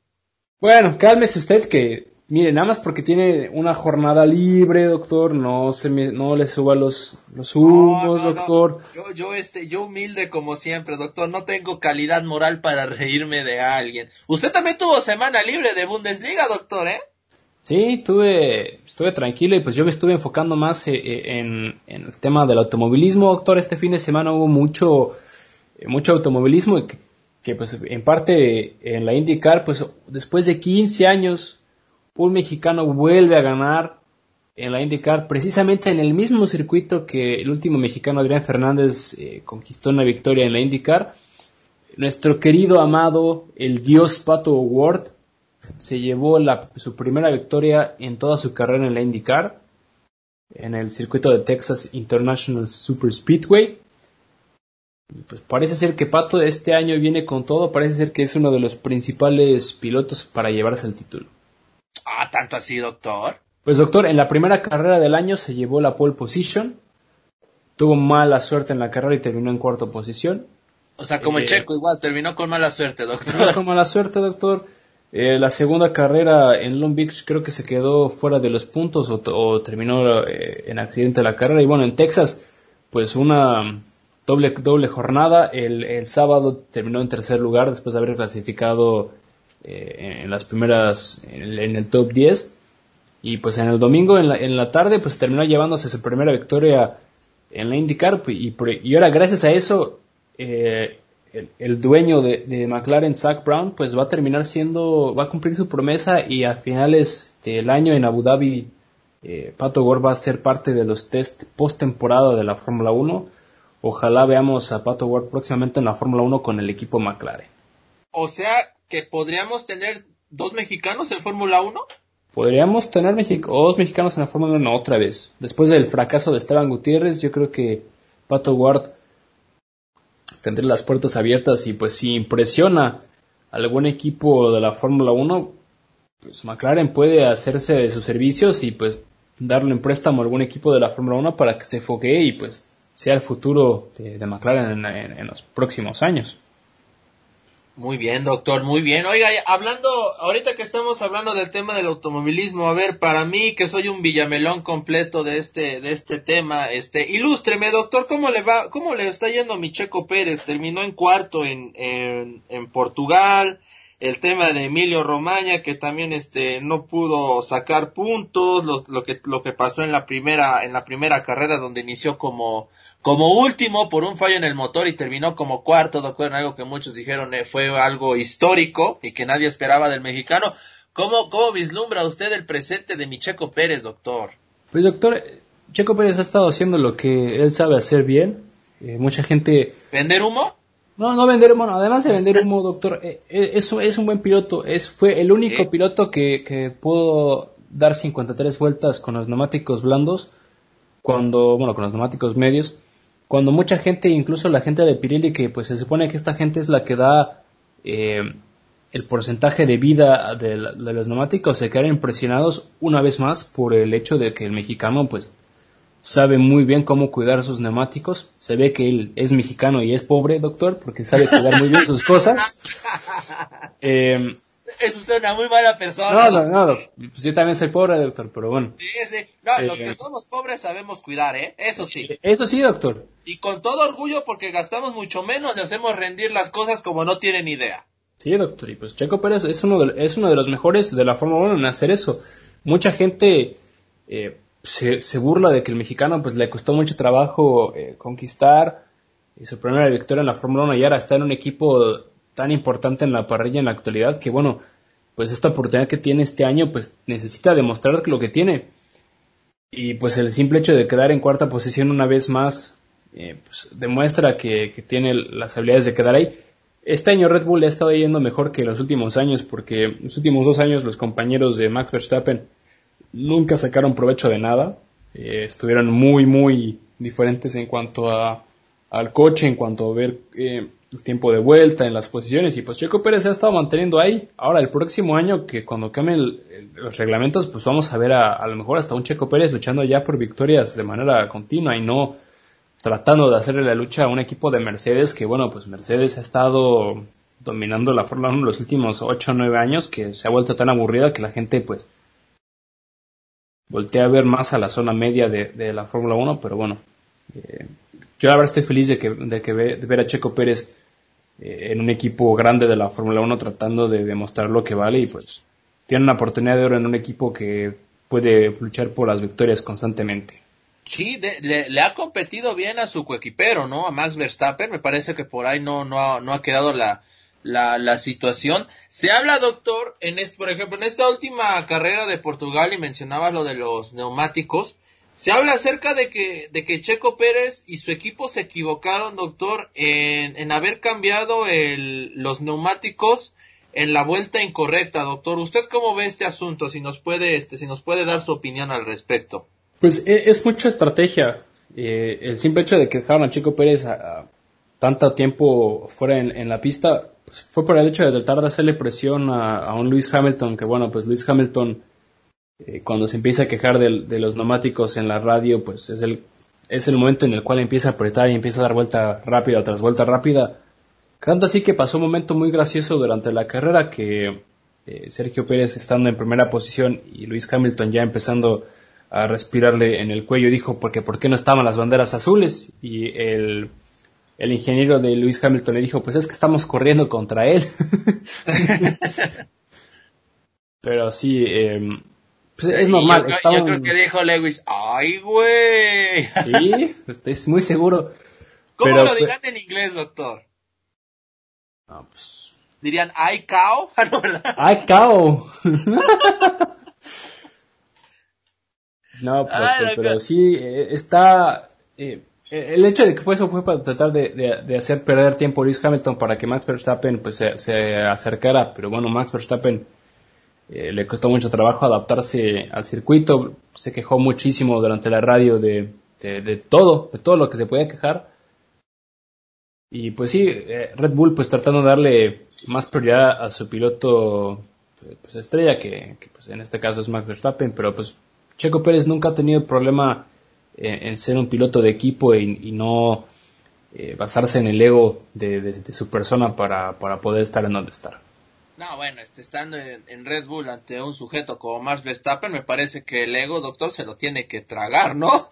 Bueno, cálmese usted que Mire, nada más porque tiene una jornada libre, doctor, no se no le suba los, los humos, doctor. Yo, yo, este, yo humilde como siempre, doctor, no tengo calidad moral para reírme de alguien. Usted también tuvo semana libre de Bundesliga, doctor, ¿eh? Sí, tuve, estuve tranquilo y pues yo me estuve enfocando más eh, eh, en, en, el tema del automovilismo, doctor. Este fin de semana hubo mucho, eh, mucho automovilismo y que, que pues en parte en la IndyCar, pues después de 15 años un mexicano vuelve a ganar en la IndyCar, precisamente en el mismo circuito que el último mexicano Adrián Fernández eh, conquistó una victoria en la IndyCar. Nuestro querido amado, el dios Pato Ward, se llevó su primera victoria en toda su carrera en la IndyCar, en el circuito de Texas International Super Speedway. Pues parece ser que Pato este año viene con todo, parece ser que es uno de los principales pilotos para llevarse el título. Tanto así, doctor. Pues doctor, en la primera carrera del año se llevó la pole position. Tuvo mala suerte en la carrera y terminó en cuarta posición. O sea, como el eh, checo igual, terminó con mala suerte, doctor. Terminó con mala suerte, doctor. Eh, la segunda carrera en Long Beach creo que se quedó fuera de los puntos o, terminó eh, en accidente la carrera. Y bueno, en Texas, pues una doble, doble jornada. El, el sábado terminó en tercer lugar después de haber clasificado eh, en las primeras, en el, top 10. Y pues en el domingo en la, en la tarde pues terminó llevándose su primera victoria en la IndyCar y, y ahora gracias a eso eh, el, dueño de, McLaren, Zach Brown, pues va a terminar siendo, va a cumplir su promesa y a finales del año en Abu Dhabi eh, Pato Gore va a ser parte de los test post temporada de la Fórmula 1. Ojalá veamos a Pato Gore próximamente en la Fórmula 1 con el equipo McLaren. O sea, que podríamos tener dos mexicanos en Fórmula 1? Podríamos tener dos mexicanos en la Fórmula 1 otra vez. Después del fracaso de Esteban Gutiérrez, yo creo que Pato Ward tendrá las puertas abiertas y pues si impresiona algún equipo de la Fórmula 1, pues McLaren puede hacerse de sus servicios y pues darle en préstamo a algún equipo de la Fórmula 1 para que se foquee y pues sea el futuro de, McLaren en los próximos años. Muy bien, doctor, muy bien. Oiga, hablando, ahorita que estamos hablando del tema del automovilismo, a ver, para mí que soy un villamelón completo de este, de este tema, este, ilústreme, doctor, ¿cómo le va, cómo le está yendo a mi Checo Pérez? Terminó en cuarto en, en, en Portugal, el tema de Emilio Romaña, que también este, no pudo sacar puntos, lo, lo que, lo que pasó en la primera, en la primera carrera donde inició como, como último por un fallo en el motor y terminó como cuarto, doctor, algo que muchos dijeron eh, fue algo histórico y que nadie esperaba del mexicano. ¿Cómo, ¿Cómo vislumbra usted el presente de mi Checo Pérez, doctor? Pues doctor, Checo Pérez ha estado haciendo lo que él sabe hacer bien. Eh, mucha gente... ¿Vender humo? No, no vender humo, además de vender humo, doctor, eh, eso es un buen piloto, es, fue el único piloto que, que pudo dar 53 vueltas con los neumáticos blandos, cuando, bueno, con los neumáticos medios, cuando mucha gente, incluso la gente de Pirelli, que pues se supone que esta gente es la que da eh, el porcentaje de vida de, los neumáticos, se quedaron impresionados una vez más por el hecho de que el mexicano pues sabe muy bien cómo cuidar sus neumáticos. Se ve que él es mexicano y es pobre, doctor, porque sabe cuidar muy bien sus cosas. Eh, es usted una muy mala persona. No, no, no. Pues yo también soy pobre, doctor, pero bueno. Sí, sí. No, los que eh, somos pobres sabemos cuidar, ¿eh? Eso sí. Eso sí, doctor. Y con todo orgullo porque gastamos mucho menos y hacemos rendir las cosas como no tienen idea. Sí, doctor. Y pues Checo Pérez es uno de, es uno de los mejores de la Fórmula 1 en hacer eso. Mucha gente eh, se, burla de que el mexicano pues le costó mucho trabajo eh, conquistar su primera victoria en la Fórmula 1 y ahora está en un equipo tan importante en la parrilla en la actualidad que bueno, pues esta oportunidad que tiene este año pues necesita demostrar lo que tiene. Y pues el simple hecho de quedar en cuarta posición una vez más eh, pues, demuestra que, que, tiene las habilidades de quedar ahí. Este año Red Bull ha estado yendo mejor que los últimos años porque los últimos dos años los compañeros de Max Verstappen nunca sacaron provecho de nada. Eh, estuvieron muy, muy diferentes en cuanto a, al coche, en cuanto a ver eh, el tiempo de vuelta en las posiciones. Y pues Checo Pérez se ha estado manteniendo ahí. Ahora, el próximo año, que cuando cambien los reglamentos, pues vamos a ver a, a lo mejor hasta un Checo Pérez luchando ya por victorias de manera continua y no tratando de hacerle la lucha a un equipo de Mercedes que, bueno, pues Mercedes ha estado dominando la Fórmula 1 los últimos 8 o 9 años que se ha vuelto tan aburrida que la gente, pues, voltea a ver más a la zona media de, la Fórmula 1, pero bueno, eh, yo verdad estoy feliz de que, de que ver a Checo Pérez eh, en un equipo grande de la Fórmula 1 tratando de demostrar lo que vale y pues tiene una oportunidad de oro en un equipo que puede luchar por las victorias constantemente. Sí, le, ha competido bien a su coequipero, ¿no? A Max Verstappen, me parece que por ahí no, no, ha, no ha quedado la, la, la situación. Se habla, doctor, en este, por ejemplo, en esta última carrera de Portugal y mencionabas lo de los neumáticos, se habla acerca de que, de que Checo Pérez y su equipo se equivocaron, doctor, en, en haber cambiado el, los neumáticos en la vuelta incorrecta, doctor. ¿Usted cómo ve este asunto? Si nos puede, este, si nos puede dar su opinión al respecto. Pues e, es, mucha estrategia. Eh, el simple hecho de que dejaron a Checo Pérez a, tanto tiempo fuera en la pista pues, fue por el hecho de tratar de hacerle presión a, un Lewis Hamilton, que bueno, pues Lewis Hamilton, eh, cuando se empieza a quejar de, los neumáticos en la radio, pues es el, es el momento en el cual empieza a apretar y empieza a dar vuelta rápida tras vuelta rápida. Tanto así que pasó un momento muy gracioso durante la carrera que eh, Sergio Pérez estando en primera posición y Lewis Hamilton ya empezando a respirarle en el cuello dijo porque por qué no estaban las banderas azules y el el ingeniero de Lewis Hamilton le dijo, pues es que estamos corriendo contra él. Pero sí, eh, pues es normal. Yo, yo, creo que dijo Lewis, ay güey. sí, estoy muy seguro. ¿Cómo lo pues dirán en inglés, doctor? No, pues... Dirían, ay cow. Ah, no, ¿verdad? Ay cow. no, pues, pero sí, eh, está... Eh, el hecho de que fue eso fue para tratar de, hacer perder tiempo a Lewis Hamilton para que Max Verstappen pues se, acercara, pero bueno, Max Verstappen eh, le costó mucho trabajo adaptarse al circuito, se quejó muchísimo durante la radio de, de, todo, de todo lo que se podía quejar. Y pues sí, eh, Red Bull pues tratando de darle más prioridad a su piloto pues estrella, que, que pues en este caso es Max Verstappen, pero pues Checo Pérez nunca ha tenido problema en, ser un piloto de equipo y, no eh, basarse en el ego de, su persona para, para, poder estar en donde está. No, bueno, este, estando en, Red Bull ante un sujeto como Max Verstappen, me parece que el ego, doctor, se lo tiene que tragar, ¿no?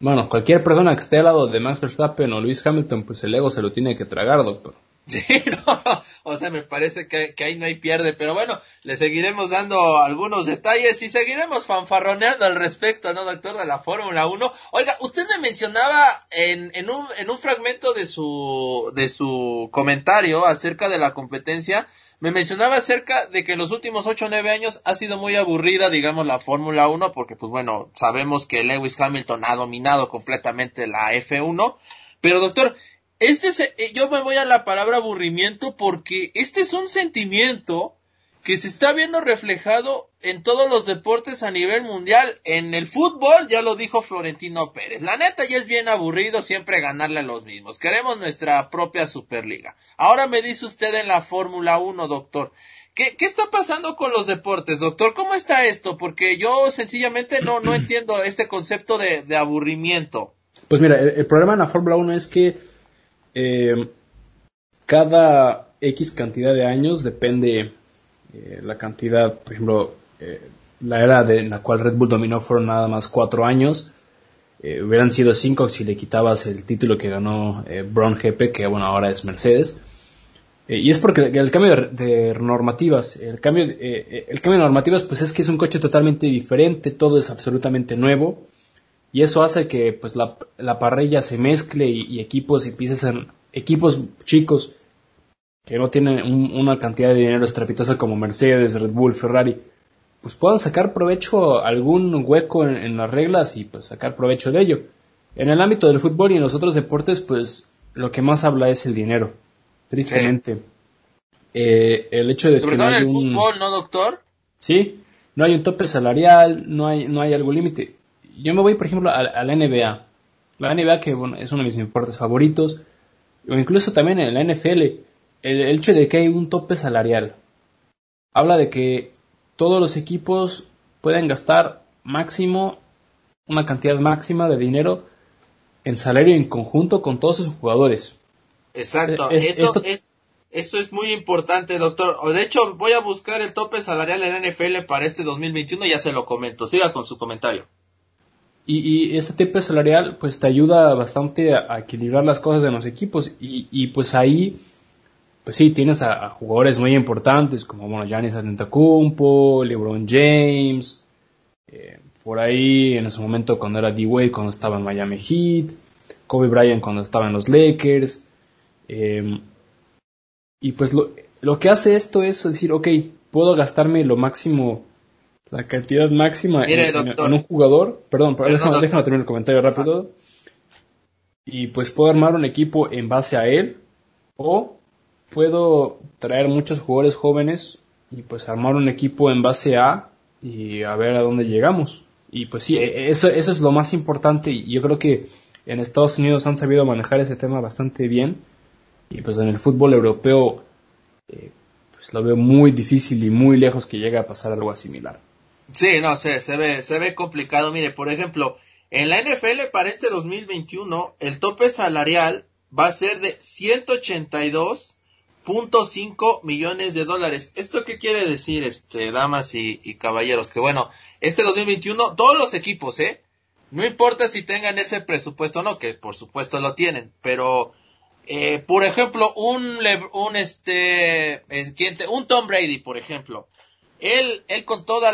Bueno, cualquier persona que esté al lado de Max Verstappen o Luis Hamilton, pues el ego se lo tiene que tragar, doctor. Sí, no, o sea, me parece que, ahí no hay pierde, pero bueno, le seguiremos dando algunos detalles y seguiremos fanfarroneando al respecto, ¿no, doctor, de la Fórmula 1? Oiga, usted me mencionaba en, en, un, en un fragmento de su, de su comentario acerca de la competencia, me mencionaba acerca de que en los últimos 8 o 9 años ha sido muy aburrida, digamos, la Fórmula 1, porque pues bueno, sabemos que Lewis Hamilton ha dominado completamente la F1, pero doctor, este eh, yo me voy a la palabra aburrimiento porque este es un sentimiento que se está viendo reflejado en todos los deportes a nivel mundial. En el fútbol, ya lo dijo Florentino Pérez. La neta ya es bien aburrido siempre ganarle a los mismos. Queremos nuestra propia Superliga. Ahora me dice usted en la Fórmula 1, doctor. ¿Qué, ¿Qué, está pasando con los deportes, doctor? ¿Cómo está esto? Porque yo sencillamente no, no entiendo este concepto de, de aburrimiento. Pues mira, el, el, problema en la Fórmula 1 es que eh, cada X cantidad de años depende eh, la cantidad, por ejemplo, eh, la era de, en la cual Red Bull dominó fueron nada más cuatro años. Eh, hubieran sido cinco si le quitabas el título que ganó Brown GP, que bueno, ahora es Mercedes. y es porque el cambio de, normativas, el cambio, el cambio de normativas, pues es que es un coche totalmente diferente, todo es absolutamente nuevo. Y eso hace que pues la, la parrilla se mezcle y, y equipos empiecen, equipos chicos que no tienen un, una cantidad de dinero estrepitosa como Mercedes, Red Bull, Ferrari, pues puedan sacar provecho algún hueco en, en, las reglas y pues sacar provecho de ello. En el ámbito del fútbol y en los otros deportes, pues lo que más habla es el dinero, tristemente. Sí. Eh, el hecho de Sobre que todo no en hay el un, fútbol, ¿no, doctor? sí, no hay un tope salarial, no hay, no hay algo límite. Yo me voy, por ejemplo, a, a la NBA. La NBA, que bueno, es uno de mis deportes favoritos, o incluso también en la NFL el hecho de que hay un tope salarial habla de que todos los equipos pueden gastar máximo una cantidad máxima de dinero en salario en conjunto con todos sus jugadores. Exacto, Es- eso, esto- es, eso es muy importante, doctor. O De hecho, voy a buscar el tope salarial en la NFL para este 2021 y ya se lo comento. Siga con su comentario. Y, y este tope salarial pues te ayuda bastante a, equilibrar las cosas en los equipos. Y, y, pues ahí pues sí tienes a, jugadores muy importantes como bueno Giannis Antetokounmpo, LeBron James, eh, por ahí en ese momento cuando era D-Wade cuando estaba en Miami Heat, Kobe Bryant cuando estaba en los Lakers, eh, y pues lo, lo que hace esto es decir, ok, puedo gastarme lo máximo, la cantidad máxima en, Mire, en- doctor. en un jugador, perdón, déjame, terminar el comentario rápido, y pues puedo armar un equipo en base a él, o puedo traer muchos jugadores jóvenes y pues armar un equipo en base a y a ver a dónde llegamos. Y pues sí, Eso, eso es lo más importante. Y yo creo que en Estados Unidos han sabido manejar ese tema bastante bien. Y pues en el fútbol europeo eh, pues lo veo muy difícil y muy lejos que llegue a pasar algo similar. Sí, no sé, se ve, se ve complicado. Mire, por ejemplo, en la NFL para este 2021, el tope salarial va a ser de 182.5 millones de dólares. ¿Esto qué quiere decir, este, damas y, y caballeros? Que bueno, este 2021, todos los equipos, ¿eh? No importa si tengan ese presupuesto o no, que por supuesto lo tienen, pero eh, por ejemplo, un, un este, eh, ¿quién te- un Tom Brady, por ejemplo, él, él con todos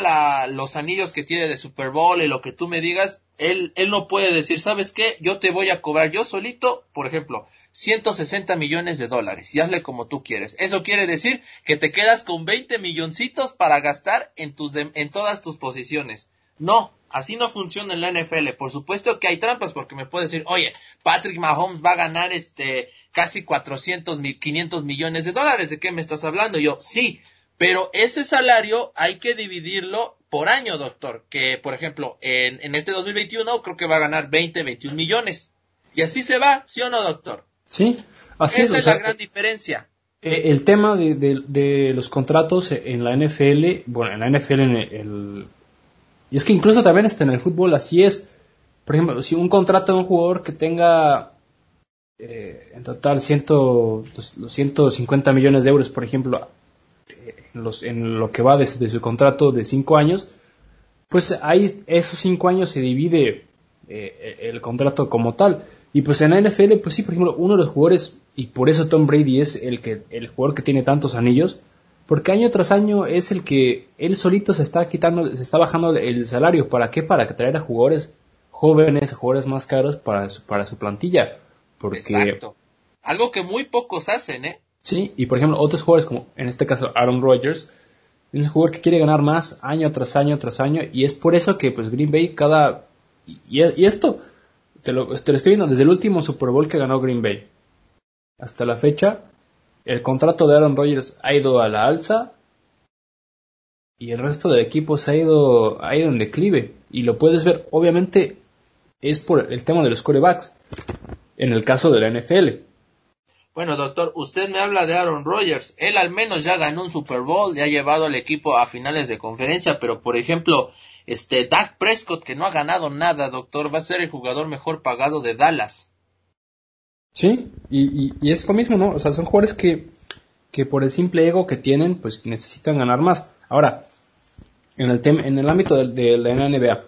los anillos que tiene de Super Bowl y lo que tú me digas, él, él no puede decir, ¿sabes qué? Yo te voy a cobrar yo solito, por ejemplo, 160 millones de dólares y hazle como tú quieres. Eso quiere decir que te quedas con 20 milloncitos para gastar en tus, en todas tus posiciones. No, así no funciona en la NFL. Por supuesto que hay trampas porque me puede decir, oye, Patrick Mahomes va a ganar este casi 400 mil, 500 millones de dólares. ¿De qué me estás hablando? Yo, sí, pero ese salario hay que dividirlo por año, doctor. Que, por ejemplo, en, en este 2021 creo que va a ganar 20, 21 millones. Y así se va, ¿sí o no, doctor? Sí, así Esa o es la gran diferencia. Eh, el tema de, de- de los contratos en la NFL, bueno, en la NFL, en el, el- y es que incluso también está en el fútbol así es. Por ejemplo, si un contrato de un jugador que tenga eh, en total ciento, los, los 150 millones de euros, por ejemplo, los, en lo que va de, de su contrato de 5 años, pues ahí esos 5 años se divide eh, el contrato como tal. Y pues en la NFL, pues sí, por ejemplo, uno de los jugadores, y por eso Tom Brady es el, que, el jugador que tiene tantos anillos, porque año tras año es el que él solito se está quitando, se está bajando el salario. ¿Para qué? Para traer a jugadores jóvenes, jugadores más caros para su, para su plantilla. Porque, Exacto. Algo que muy pocos hacen, ¿eh? Sí, y por ejemplo, otros jugadores como en este caso Aaron Rodgers, es un jugador que quiere ganar más año tras año tras año y es por eso que pues Green Bay cada... Y, esto, te lo, te lo estoy viendo desde el último Super Bowl que ganó Green Bay hasta la fecha, el contrato de Aaron Rodgers ha ido a la alza y el resto del equipo se ha ido, ha ido en declive. Y lo puedes ver, obviamente, es por el tema de los corebacks, en el caso de la NFL. Bueno, doctor, usted me habla de Aaron Rodgers. Él al menos ya ganó un Super Bowl, ya ha llevado al equipo a finales de conferencia, pero por ejemplo, este Dak Prescott, que no ha ganado nada, doctor, va a ser el jugador mejor pagado de Dallas. Sí, y, y, es lo mismo, ¿no? O sea, son jugadores que, que por el simple ego que tienen, pues necesitan ganar más. Ahora, en el, en el ámbito de, de la NBA,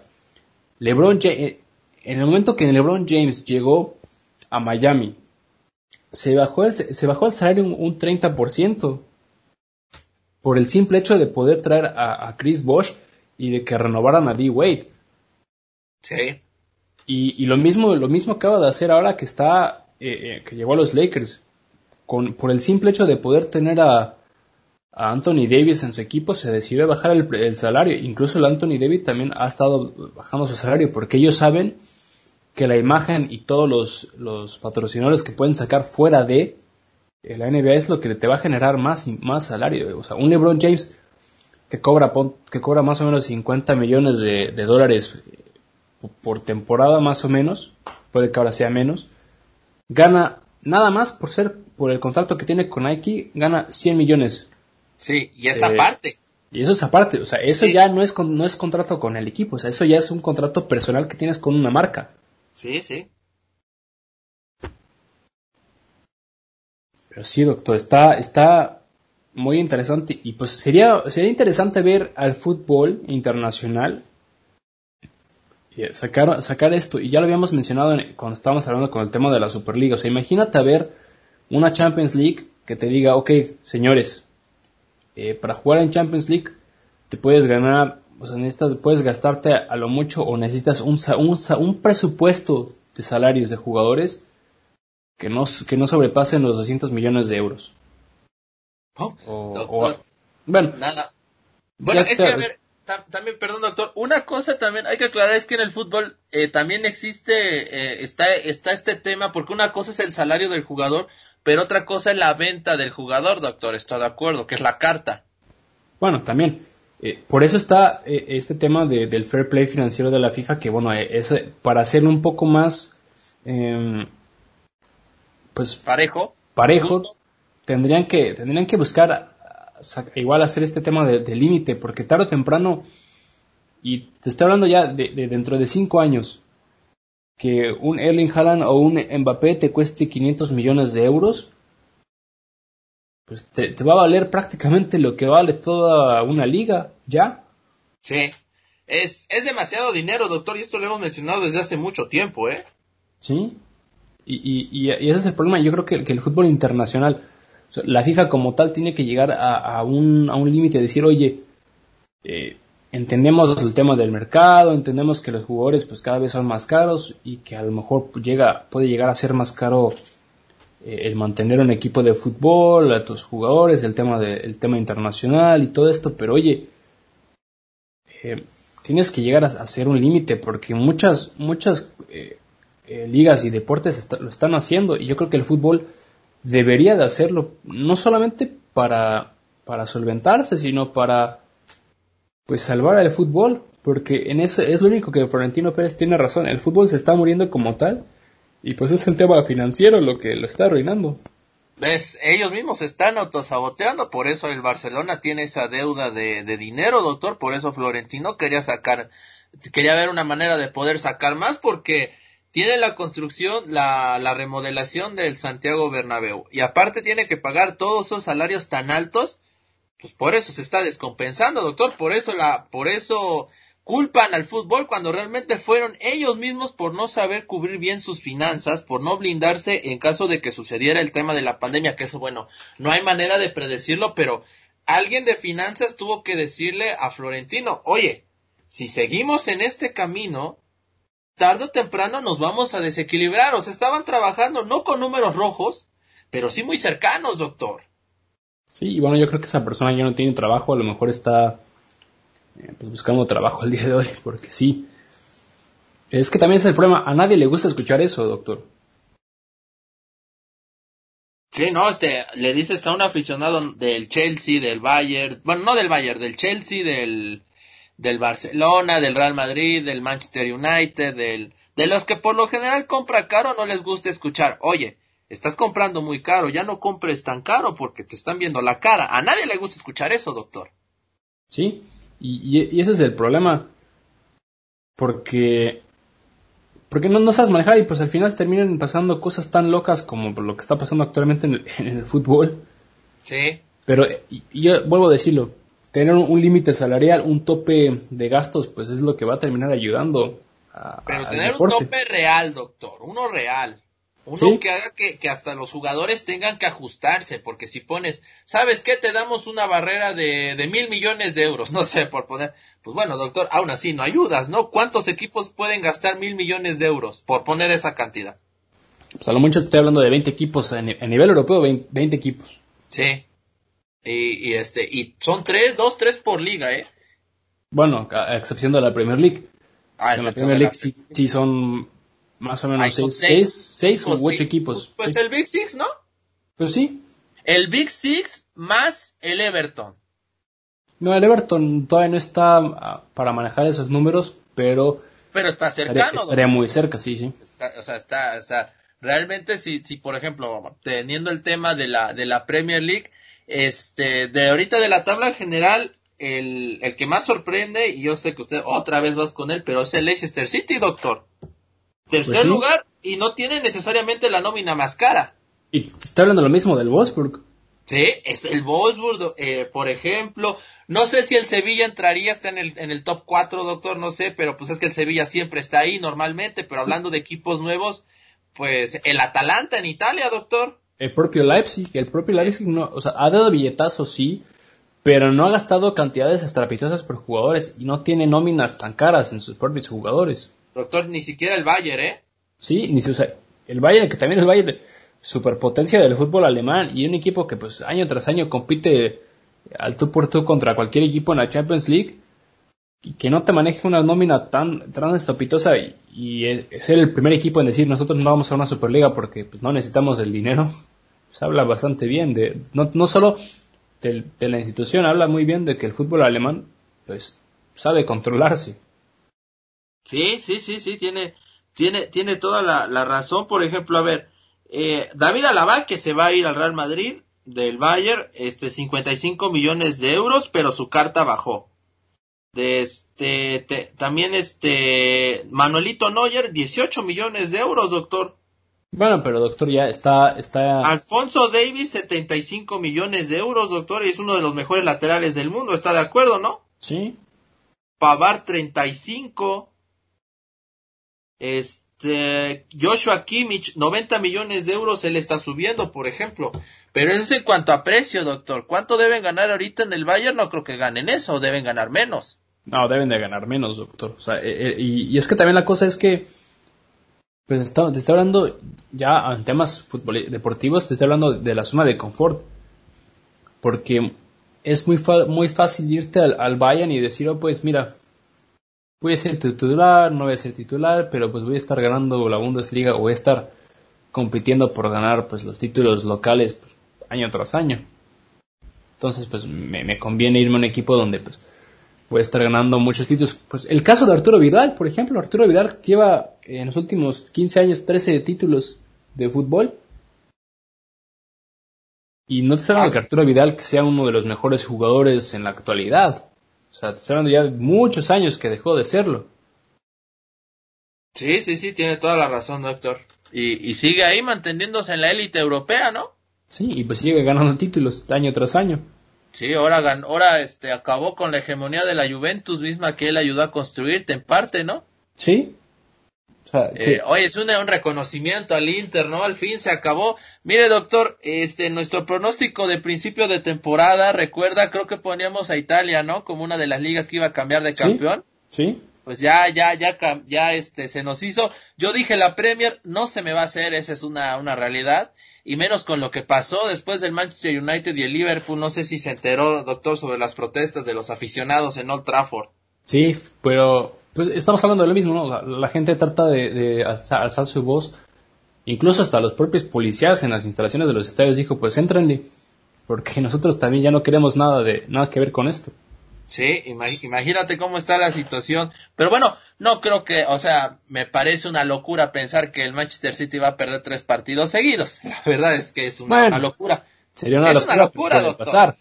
LeBron en el momento que LeBron James llegó a Miami, se bajó el, se bajó el salario un, un 30% por el simple hecho de poder traer a, a, Chris Bosh y de que renovaran a D. Wade. Sí. Y, y, lo mismo, lo mismo acaba de hacer ahora que está, eh, eh, que llegó a los Lakers. Con, por el simple hecho de poder tener a, a Anthony Davis en su equipo, se decidió bajar el, el, salario. Incluso el Anthony Davis también ha estado bajando su salario porque ellos saben que la imagen y todos los, los patrocinadores que pueden sacar fuera de la NBA es lo que te va a generar más, más salario. O sea, un LeBron James que cobra, que cobra más o menos 50 millones de, de dólares por temporada, más o menos, puede que ahora sea menos, gana nada más por ser, por el contrato que tiene con Nike, gana 100 millones. Sí, y esta eh, parte. Y eso es aparte, o sea, eso sí. ya no es, no es contrato con el equipo, o sea, eso ya es un contrato personal que tienes con una marca. Sí, sí. Pero sí, doctor, está, está muy interesante. Y pues sería, sería interesante ver al fútbol internacional sacar, sacar esto. Y ya lo habíamos mencionado cuando estábamos hablando con el tema de la Superliga. O sea, imagínate ver una Champions League que te diga, ok, señores, eh, para jugar en Champions League te puedes ganar o sea, necesitas, puedes gastarte a lo mucho o necesitas un, un, un presupuesto de salarios de jugadores que no, que no sobrepasen los 200 millones de euros. Oh, o, doctor, o, bueno, nada. Bueno, es que, a ver, también, perdón, doctor, una cosa también hay que aclarar es que en el fútbol eh, también existe, eh, está, está este tema, porque una cosa es el salario del jugador, pero otra cosa es la venta del jugador, doctor, estoy de acuerdo, que es la carta. Bueno, también. Eh, por eso está eh, este tema de, del fair play financiero de la FIFA, que bueno, eh, es para hacer un poco más, eh, pues parejo, parejo, tendrían que tendrían que buscar igual hacer este tema de, de límite, porque tarde o temprano, y te estoy hablando ya de, de, dentro de cinco años, que un Erling Haaland o un Mbappé te cueste 500 millones de euros, pues te, te, va a valer prácticamente lo que vale toda una liga, ¿ya? Sí, es, es demasiado dinero, doctor, y esto lo hemos mencionado desde hace mucho tiempo, ¿eh? Sí, y, y, y, y ese es el problema, yo creo que, que el fútbol internacional, o sea, la FIFA como tal tiene que llegar a, a un, a un límite, decir, oye, eh, entendemos el tema del mercado, entendemos que los jugadores pues cada vez son más caros y que a lo mejor llega, puede llegar a ser más caro el mantener un equipo de fútbol, a tus jugadores, el tema, de, el tema internacional y todo esto, pero oye, eh, tienes que llegar a, hacer un límite porque muchas, muchas eh, eh, ligas y deportes lo están haciendo y yo creo que el fútbol debería de hacerlo, no solamente para, para solventarse, sino para pues salvar al fútbol, porque en eso es lo único que Florentino Pérez tiene razón, el fútbol se está muriendo como tal y pues es el tema financiero lo que lo está arruinando. ¿Ves? Ellos mismos están autosaboteando, por eso el Barcelona tiene esa deuda de, de, dinero, doctor, por eso Florentino quería sacar, quería ver una manera de poder sacar más, porque tiene la construcción, la, la remodelación del Santiago Bernabéu, y aparte tiene que pagar todos esos salarios tan altos, pues por eso se está descompensando, doctor, por eso la, por eso culpan al fútbol cuando realmente fueron ellos mismos por no saber cubrir bien sus finanzas, por no blindarse en caso de que sucediera el tema de la pandemia, que eso bueno, no hay manera de predecirlo, pero alguien de finanzas tuvo que decirle a Florentino, oye, si seguimos en este camino, tarde o temprano nos vamos a desequilibrar, o sea, estaban trabajando no con números rojos, pero sí muy cercanos, doctor. Sí, y bueno, yo creo que esa persona ya no tiene trabajo, a lo mejor está pues buscando trabajo al día de hoy, porque sí. Es que también es el problema, a nadie le gusta escuchar eso, doctor. Sí, no, este, le dices a un aficionado del Chelsea, del Bayern, bueno, no del Bayern, del Chelsea, del, del Barcelona, del Real Madrid, del Manchester United, del, de los que por lo general compra caro no les gusta escuchar, oye, estás comprando muy caro, ya no compres tan caro porque te están viendo la cara. A nadie le gusta escuchar eso, doctor. Sí, y, y ese es el problema. Porque porque no, no sabes manejar y pues al final terminan pasando cosas tan locas como lo que está pasando actualmente en el, fútbol. Sí. Pero y, yo vuelvo a decirlo, tener un, límite salarial, un tope de gastos, pues es lo que va a terminar ayudando. A, Pero tener un tope real, doctor, uno real. Uno que haga que, que, hasta los jugadores tengan que ajustarse, porque si pones, ¿sabes qué? Te damos una barrera de, de mil millones de euros, no sé, por poner, pues bueno, doctor, aún así no ayudas, ¿no? ¿Cuántos equipos pueden gastar mil millones de euros por poner esa cantidad? Pues a lo mucho estoy hablando de 20 equipos, en, nivel europeo 20, equipos. Sí. Y, y, este, y son tres, dos, tres por liga, ¿eh? Bueno, a excepción de la Premier League. Ah, en la Premier League sí, sí son más o menos seis, seis, seis, o ocho equipos. Pues, el Big Six, ¿no? Pues sí. El Big Six más el Everton. No, el Everton todavía no está ah, para manejar esos números, pero... Pero está cercano. Estaría, muy cerca, sí, sí. o sea, está, o sea, realmente si, si por ejemplo, teniendo el tema de la, de la Premier League, este, de ahorita de la tabla general, el, el que más sorprende, y yo sé que usted otra vez vas con él, pero es el Leicester City, doctor. Tercer pues lugar y no tiene necesariamente la nómina más cara. Y está hablando lo mismo del Wolfsburg. Sí, es el Wolfsburg, eh, por ejemplo. No sé si el Sevilla entraría, está en el, en el top 4, doctor, no sé, pero pues es que el Sevilla siempre está ahí normalmente, pero hablando de equipos nuevos, pues el Atalanta en Italia, doctor. El propio Leipzig, el propio Leipzig no, o sea, ha dado billetazos, sí, pero no ha gastado cantidades estrapitosas por jugadores y no tiene nóminas tan caras en sus propios jugadores. Doctor, ni siquiera el Bayern, ¿eh? Sí, ni si, el Bayern, que también es el Bayern, superpotencia del fútbol alemán y un equipo que pues año tras año compite al tú por tú contra cualquier equipo en la Champions League y que no te maneje una nómina tan, tan estopitosa y, ser el primer equipo en decir nosotros no vamos a una Superliga porque pues, no necesitamos el dinero, pues habla bastante bien de, no, no solo de, de la institución, habla muy bien de que el fútbol alemán pues sabe controlarse. Sí, sí, sí, sí, tiene, tiene, tiene toda la, la razón. Por ejemplo, a ver, eh, David Alaba, que se va a ir al Real Madrid del Bayern, este, 55 millones de euros, pero su carta bajó. De este, también este, Manuelito Neuer, 18 millones de euros, doctor. Bueno, pero doctor, ya está, está. Alfonso Davis, 75 millones de euros, doctor, y es uno de los mejores laterales del mundo, ¿está de acuerdo, no? Sí. Pavar, 35. Este, Joshua Kimmich, 90 millones de euros, él está subiendo, por ejemplo. Pero eso es en cuanto a precio, doctor. ¿Cuánto deben ganar ahorita en el Bayern? No creo que ganen eso, deben ganar menos. No, deben de ganar menos, doctor. O eh, eh, y, es que también la cosa es que, pues está, te estoy hablando ya en temas deportivos, te estoy hablando de la zona de confort. Porque es muy, muy fácil irte al, al Bayern y decir, oh, pues mira, voy a ser titular, no voy a ser titular, pero pues voy a estar ganando la Bundesliga o voy a estar compitiendo por ganar pues los títulos locales pues, año tras año. Entonces pues me, conviene irme a un equipo donde pues voy a estar ganando muchos títulos. Pues el caso de Arturo Vidal, por ejemplo, Arturo Vidal lleva en los últimos 15 años 13 títulos de fútbol. Y no te hablando que Arturo Vidal que sea uno de los mejores jugadores en la actualidad. O sea, te estoy hablando ya de muchos años que dejó de serlo. Sí, sí, sí, tiene toda la razón, doctor. Y, y sigue ahí manteniéndose en la élite europea, ¿no? Sí, y pues sigue ganando títulos año tras año. Sí, ahora, ahora este, acabó con la hegemonía de la Juventus misma que él ayudó a construirte en parte, ¿no? Sí, eh, oye, es un, reconocimiento al Inter, ¿no? Al fin se acabó. Mire, doctor, este, nuestro pronóstico de principio de temporada, recuerda, creo que poníamos a Italia, ¿no? Como una de las ligas que iba a cambiar de campeón. Sí. Pues ya, ya, ya, ya, este, se nos hizo. Yo dije la Premier no se me va a hacer, esa es una, una realidad. Y menos con lo que pasó después del Manchester United y el Liverpool. No sé si se enteró, doctor, sobre las protestas de los aficionados en Old Trafford. Sí, pero pues estamos hablando de lo mismo, ¿no? La, gente trata de, alzar, su voz Incluso hasta los propios policías en las instalaciones de los estadios dijo, pues entrenle, porque nosotros también ya no queremos nada de nada que ver con esto. Sí, imagínate cómo está la situación. Pero bueno, no creo que, o sea, me parece una locura pensar que el Manchester City va a perder tres partidos seguidos. La verdad es que es una, locura. Sería una locura, doctor. Pasar.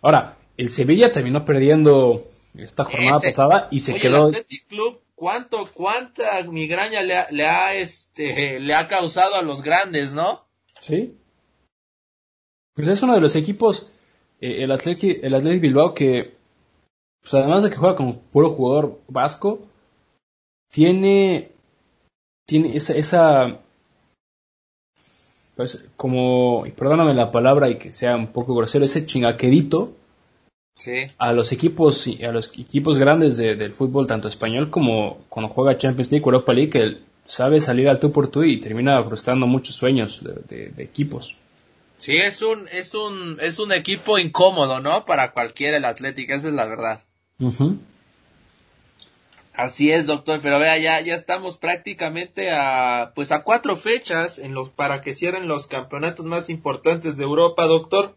Ahora, el Sevilla terminó perdiendo esta jornada pasada y se quedó. El Club, ¿cuánto, cuánta migraña le ha, le ha, este, le ha causado a los grandes, no? Sí. Pues es uno de los equipos, eh, el Athletic, el Athletic Bilbao que pues además de que juega como puro jugador vasco, tiene, tiene esa, esa pues como, perdóname la palabra y que sea un poco grosero, ese chingaquerito sí. a los equipos, a los equipos grandes del fútbol, tanto español como cuando juega Champions League Europa League, que sabe salir al tú por tú y termina frustrando muchos sueños de equipos. Sí, es un, es un, es un equipo incómodo, ¿no? Para cualquiera el Atlético, esa es la verdad. Así es, doctor, pero vea, ya, ya estamos prácticamente a, pues a cuatro fechas en los, para que cierren los campeonatos más importantes de Europa, doctor.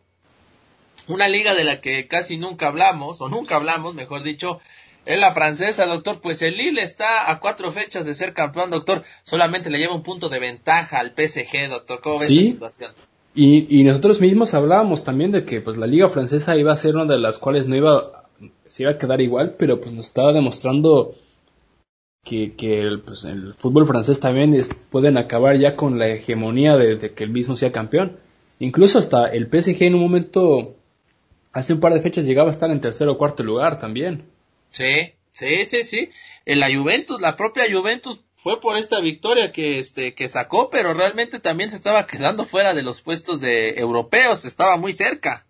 Una liga de la que casi nunca hablamos, o nunca hablamos, mejor dicho, es la francesa, doctor. Pues el Lille está a cuatro fechas de ser campeón, doctor. Solamente le lleva un punto de ventaja al PSG, doctor. ¿Cómo ves la situación? Y, y nosotros mismos hablábamos también de que pues la liga francesa iba a ser una de las cuales no iba se iba a quedar igual, pero pues nos estaba demostrando que, que el, pues, el fútbol francés también pueden acabar ya con la hegemonía de, que el mismo sea campeón. Incluso hasta el PSG en un momento, hace un par de fechas llegaba a estar en tercer o cuarto lugar también. Sí, sí, sí, sí. En la Juventus, la propia Juventus fue por esta victoria que este que sacó, pero realmente también se estaba quedando fuera de los puestos de europeos, estaba muy cerca.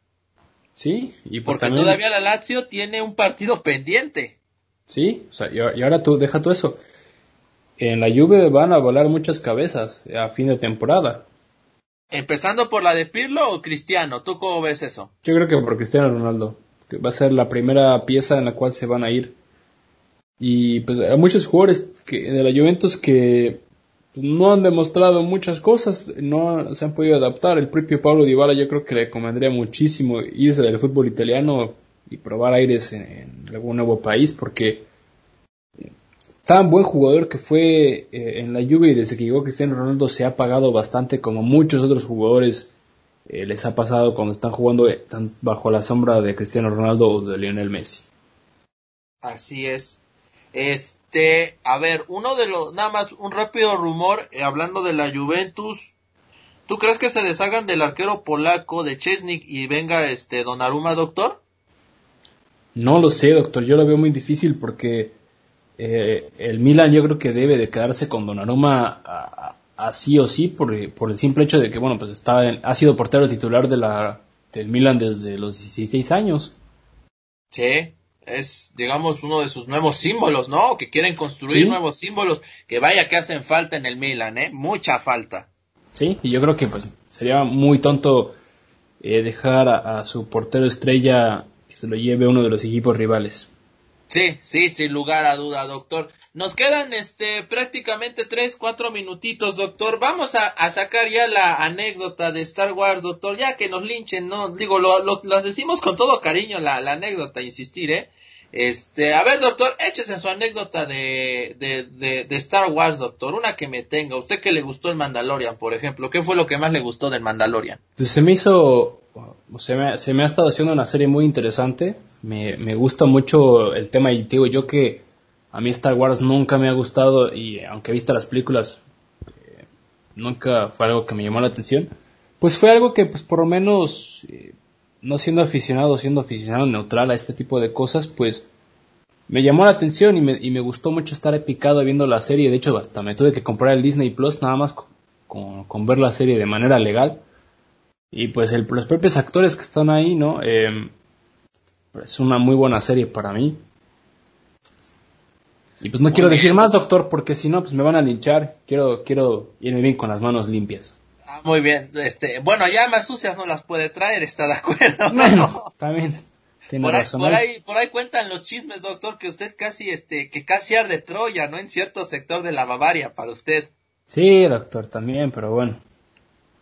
Sí, y pues porque todavía la Lazio tiene un partido pendiente. Sí, o sea, y, ahora tú, deja tú eso. En la Juve van a volar muchas cabezas a fin de temporada. Empezando por la de Pirlo o Cristiano, ¿tú cómo ves eso? Yo creo que por Cristiano Ronaldo, que va a ser la primera pieza en la cual se van a ir. Y pues hay muchos jugadores que, de la Juventus que no han demostrado muchas cosas, no se han podido adaptar. El propio Pablo Dybala yo creo que le convendría muchísimo irse del fútbol italiano y probar aires en, algún nuevo país porque tan buen jugador que fue eh, en la Juve y desde que llegó Cristiano Ronaldo se ha pagado bastante como muchos otros jugadores eh, les ha pasado cuando están jugando eh, bajo la sombra de Cristiano Ronaldo o de Lionel Messi. Así es. Es este, a ver, uno de los, nada más, un rápido rumor, eh, hablando de la Juventus, ¿tú crees que se deshagan del arquero polaco de Chesnik y venga este Donnarumma, doctor? No lo sé, doctor, yo lo veo muy difícil porque eh, el Milan yo creo que debe de quedarse con Donnarumma así o sí por, por, el simple hecho de que, bueno, pues está ha sido portero titular de la, del Milan desde los 16 años. Sí, es, digamos, uno de sus nuevos símbolos, ¿no? Que quieren construir nuevos símbolos, que vaya que hacen falta en el Milan, ¿eh? Mucha falta. Sí, y yo creo que pues sería muy tonto eh, dejar a, su portero estrella que se lo lleve uno de los equipos rivales. Sí, sí, sin lugar a duda, doctor. Nos quedan este prácticamente tres, cuatro minutitos, doctor. Vamos a, a, sacar ya la anécdota de Star Wars, doctor. Ya que nos linchen, no, digo, lo, lo, decimos con todo cariño la, la anécdota, insistir, eh. Este, a ver, doctor, échese su anécdota de, de, de, de, Star Wars, doctor. Una que me tenga. ¿Usted que le gustó el Mandalorian, por ejemplo? ¿Qué fue lo que más le gustó del Mandalorian? Pues se me hizo, se me, se me ha estado haciendo una serie muy interesante. Me, me gusta mucho el tema y digo yo que a mí Star Wars nunca me ha gustado y aunque he visto las películas eh, nunca fue algo que me llamó la atención. Pues fue algo que pues por lo menos eh, no siendo aficionado siendo aficionado neutral a este tipo de cosas pues me llamó la atención y me, y me gustó mucho estar picado viendo la serie. De hecho hasta me tuve que comprar el Disney Plus nada más con, con, ver la serie de manera legal y pues el, los propios actores que están ahí no eh, es una muy buena serie para mí. Y pues no quiero decir más, doctor, porque si no, pues me van a linchar. Quiero, quiero irme bien con las manos limpias. Ah, muy bien. Este, bueno, ya más sucias no las puede traer, ¿está de acuerdo? Bueno, también. Tiene por, razón. Ahí, por, ahí, por ahí cuentan los chismes, doctor, que usted casi, este, que casi arde Troya, ¿no? En cierto sector de la Bavaria, para usted. Sí, doctor, también, pero bueno.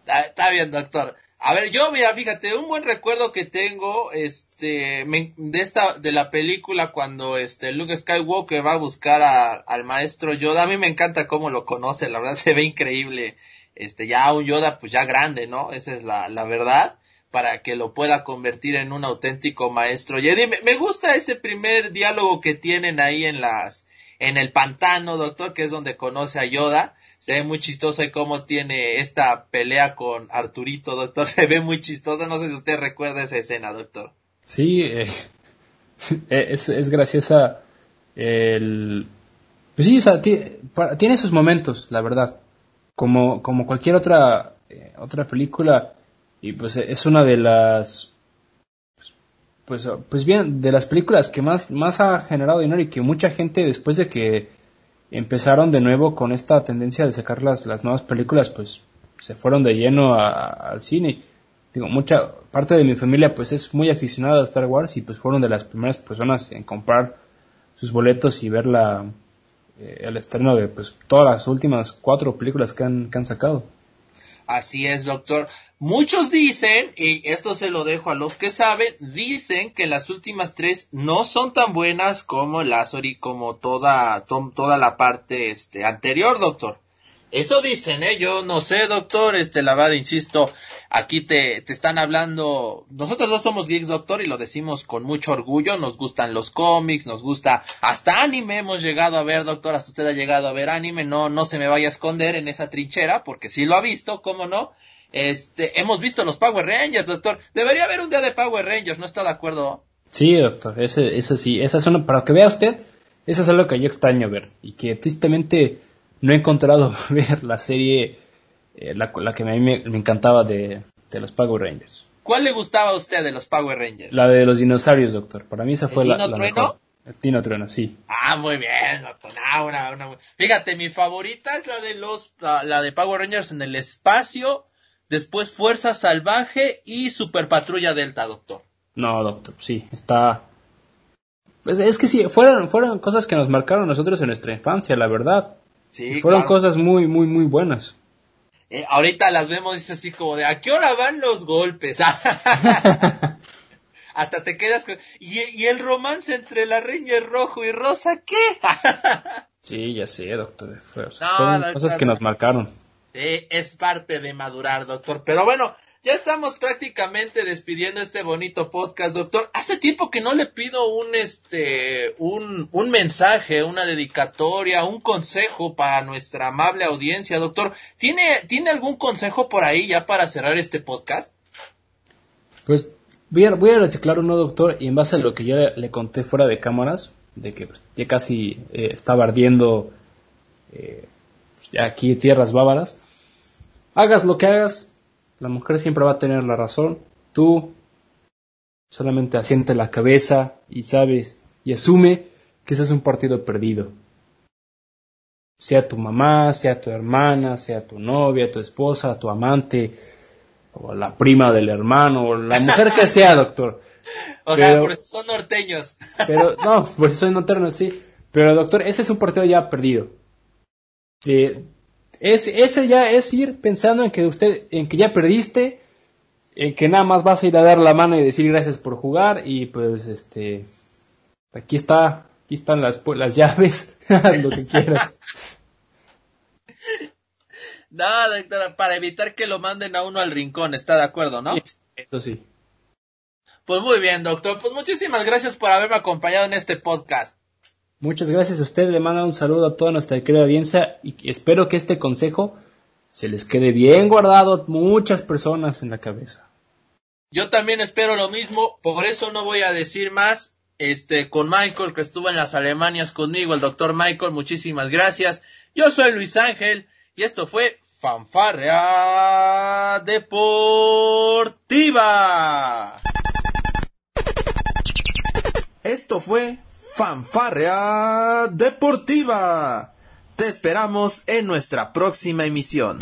Está bien, doctor. A ver, yo, mira, fíjate, un buen recuerdo que tengo, este, de esta, de la película cuando, este, Luke Skywalker va a buscar al maestro Yoda, a mí me encanta cómo lo conoce, la verdad se ve increíble, este, ya un Yoda, pues ya grande, ¿no? Esa es la, la verdad, para que lo pueda convertir en un auténtico maestro Jedi. Me, me gusta ese primer diálogo que tienen ahí en las, en el pantano, doctor, que es donde conoce a Yoda se ve muy chistoso y cómo tiene esta pelea con Arturito, doctor. Se ve muy chistoso. No sé si usted recuerda esa escena, doctor. Sí, eh, es, es, graciosa. El... Pues sí, tiene sus momentos, la verdad. Como, como cualquier otra, eh, otra película. Y pues es una de las pues, pues bien, de las películas que más, más ha generado dinero y que mucha gente después de que empezaron de nuevo con esta tendencia de sacar las, las nuevas películas, pues se fueron de lleno al cine. Digo, mucha parte de mi familia pues es muy aficionada a Star Wars y pues fueron de las primeras personas en comprar sus boletos y ver la, eh, el estreno de pues todas las últimas cuatro películas que han, que han sacado. Así es, doctor. Muchos dicen, y esto se lo dejo a los que saben, dicen que las últimas tres no son tan buenas como las ori, como toda, toda la parte este, anterior, doctor. Eso dicen, ¿eh? Yo no sé, doctor, este, lavado, insisto, aquí te, te están hablando, nosotros no somos geeks, doctor, y lo decimos con mucho orgullo, nos gustan los cómics, nos gusta, hasta anime hemos llegado a ver, doctor, hasta usted ha llegado a ver anime, no, no se me vaya a esconder en esa trinchera, porque si lo ha visto, ¿cómo no? Este, hemos visto los Power Rangers, doctor. Debería haber un día de Power Rangers, ¿no está de acuerdo? Sí, doctor, ese, eso sí, esa zona, para que vea usted, eso es algo que yo extraño ver y que tristemente no he encontrado ver la serie, eh, la, que a mí me, encantaba de, los Power Rangers. ¿Cuál le gustaba a usted de los Power Rangers? La de los dinosaurios, doctor. Para mí esa fue la, la mejor. El Tino Trueno, sí. Ah, muy bien, doctor. Fíjate, mi favorita es la de los, la de Power Rangers en el espacio después Fuerza Salvaje y Super Patrulla Delta, doctor. No, doctor, sí, está... Pues es que sí, fueron, fueron cosas que nos marcaron nosotros en nuestra infancia, la verdad. Sí, fueron cosas muy, muy, muy buenas. Eh, ahorita las vemos, es así como de, ¿a qué hora van los golpes? Hasta te quedas con... ¿Y, el romance entre la Ranger rojo y rosa qué? sí, ya sé, doctor. fueron cosas que nos marcaron es parte de madurar, doctor. Pero bueno, ya estamos prácticamente despidiendo este bonito podcast, doctor. Hace tiempo que no le pido un este un, un mensaje, una dedicatoria, un consejo para nuestra amable audiencia, doctor. ¿Tiene, ¿Tiene algún consejo por ahí ya para cerrar este podcast? Pues voy a, voy a reciclar uno, doctor, y en base a lo que yo le, conté fuera de cámaras, de que pues, ya casi eh, estaba ardiendo eh, aquí tierras bávaras, Hagas lo que hagas, la mujer siempre va a tener la razón. Tú solamente asiente la cabeza y sabes y asume que ese es un partido perdido. Sea tu mamá, sea tu hermana, sea tu novia, tu esposa, tu amante, o la prima del hermano, o la mujer que sea, doctor. o sea, por eso son norteños. pero, no, por eso son norteños, sí. Pero, doctor, ese es un partido ya perdido. Es, ese ya es ir pensando en que usted, en que ya perdiste, en que nada más vas a ir a dar la mano y decir gracias por jugar y pues este, aquí está, aquí están las, las llaves, lo que quieras. No, doctora, para evitar que lo manden a uno al rincón, está de acuerdo, ¿no? Eso sí. Pues muy bien, doctor. Pues muchísimas gracias por haberme acompañado en este podcast. Muchas gracias a usted, le manda un saludo a toda nuestra querida audiencia y espero que este consejo se les quede bien guardado a muchas personas en la cabeza. Yo también espero lo mismo, por eso no voy a decir más. Este, con Michael, que estuvo en las Alemanias conmigo, el doctor Michael, muchísimas gracias. Yo soy Luis Ángel y esto fue Fanfarrea Deportiva. Esto fue Fanfarrea Deportiva. Te esperamos en nuestra próxima emisión.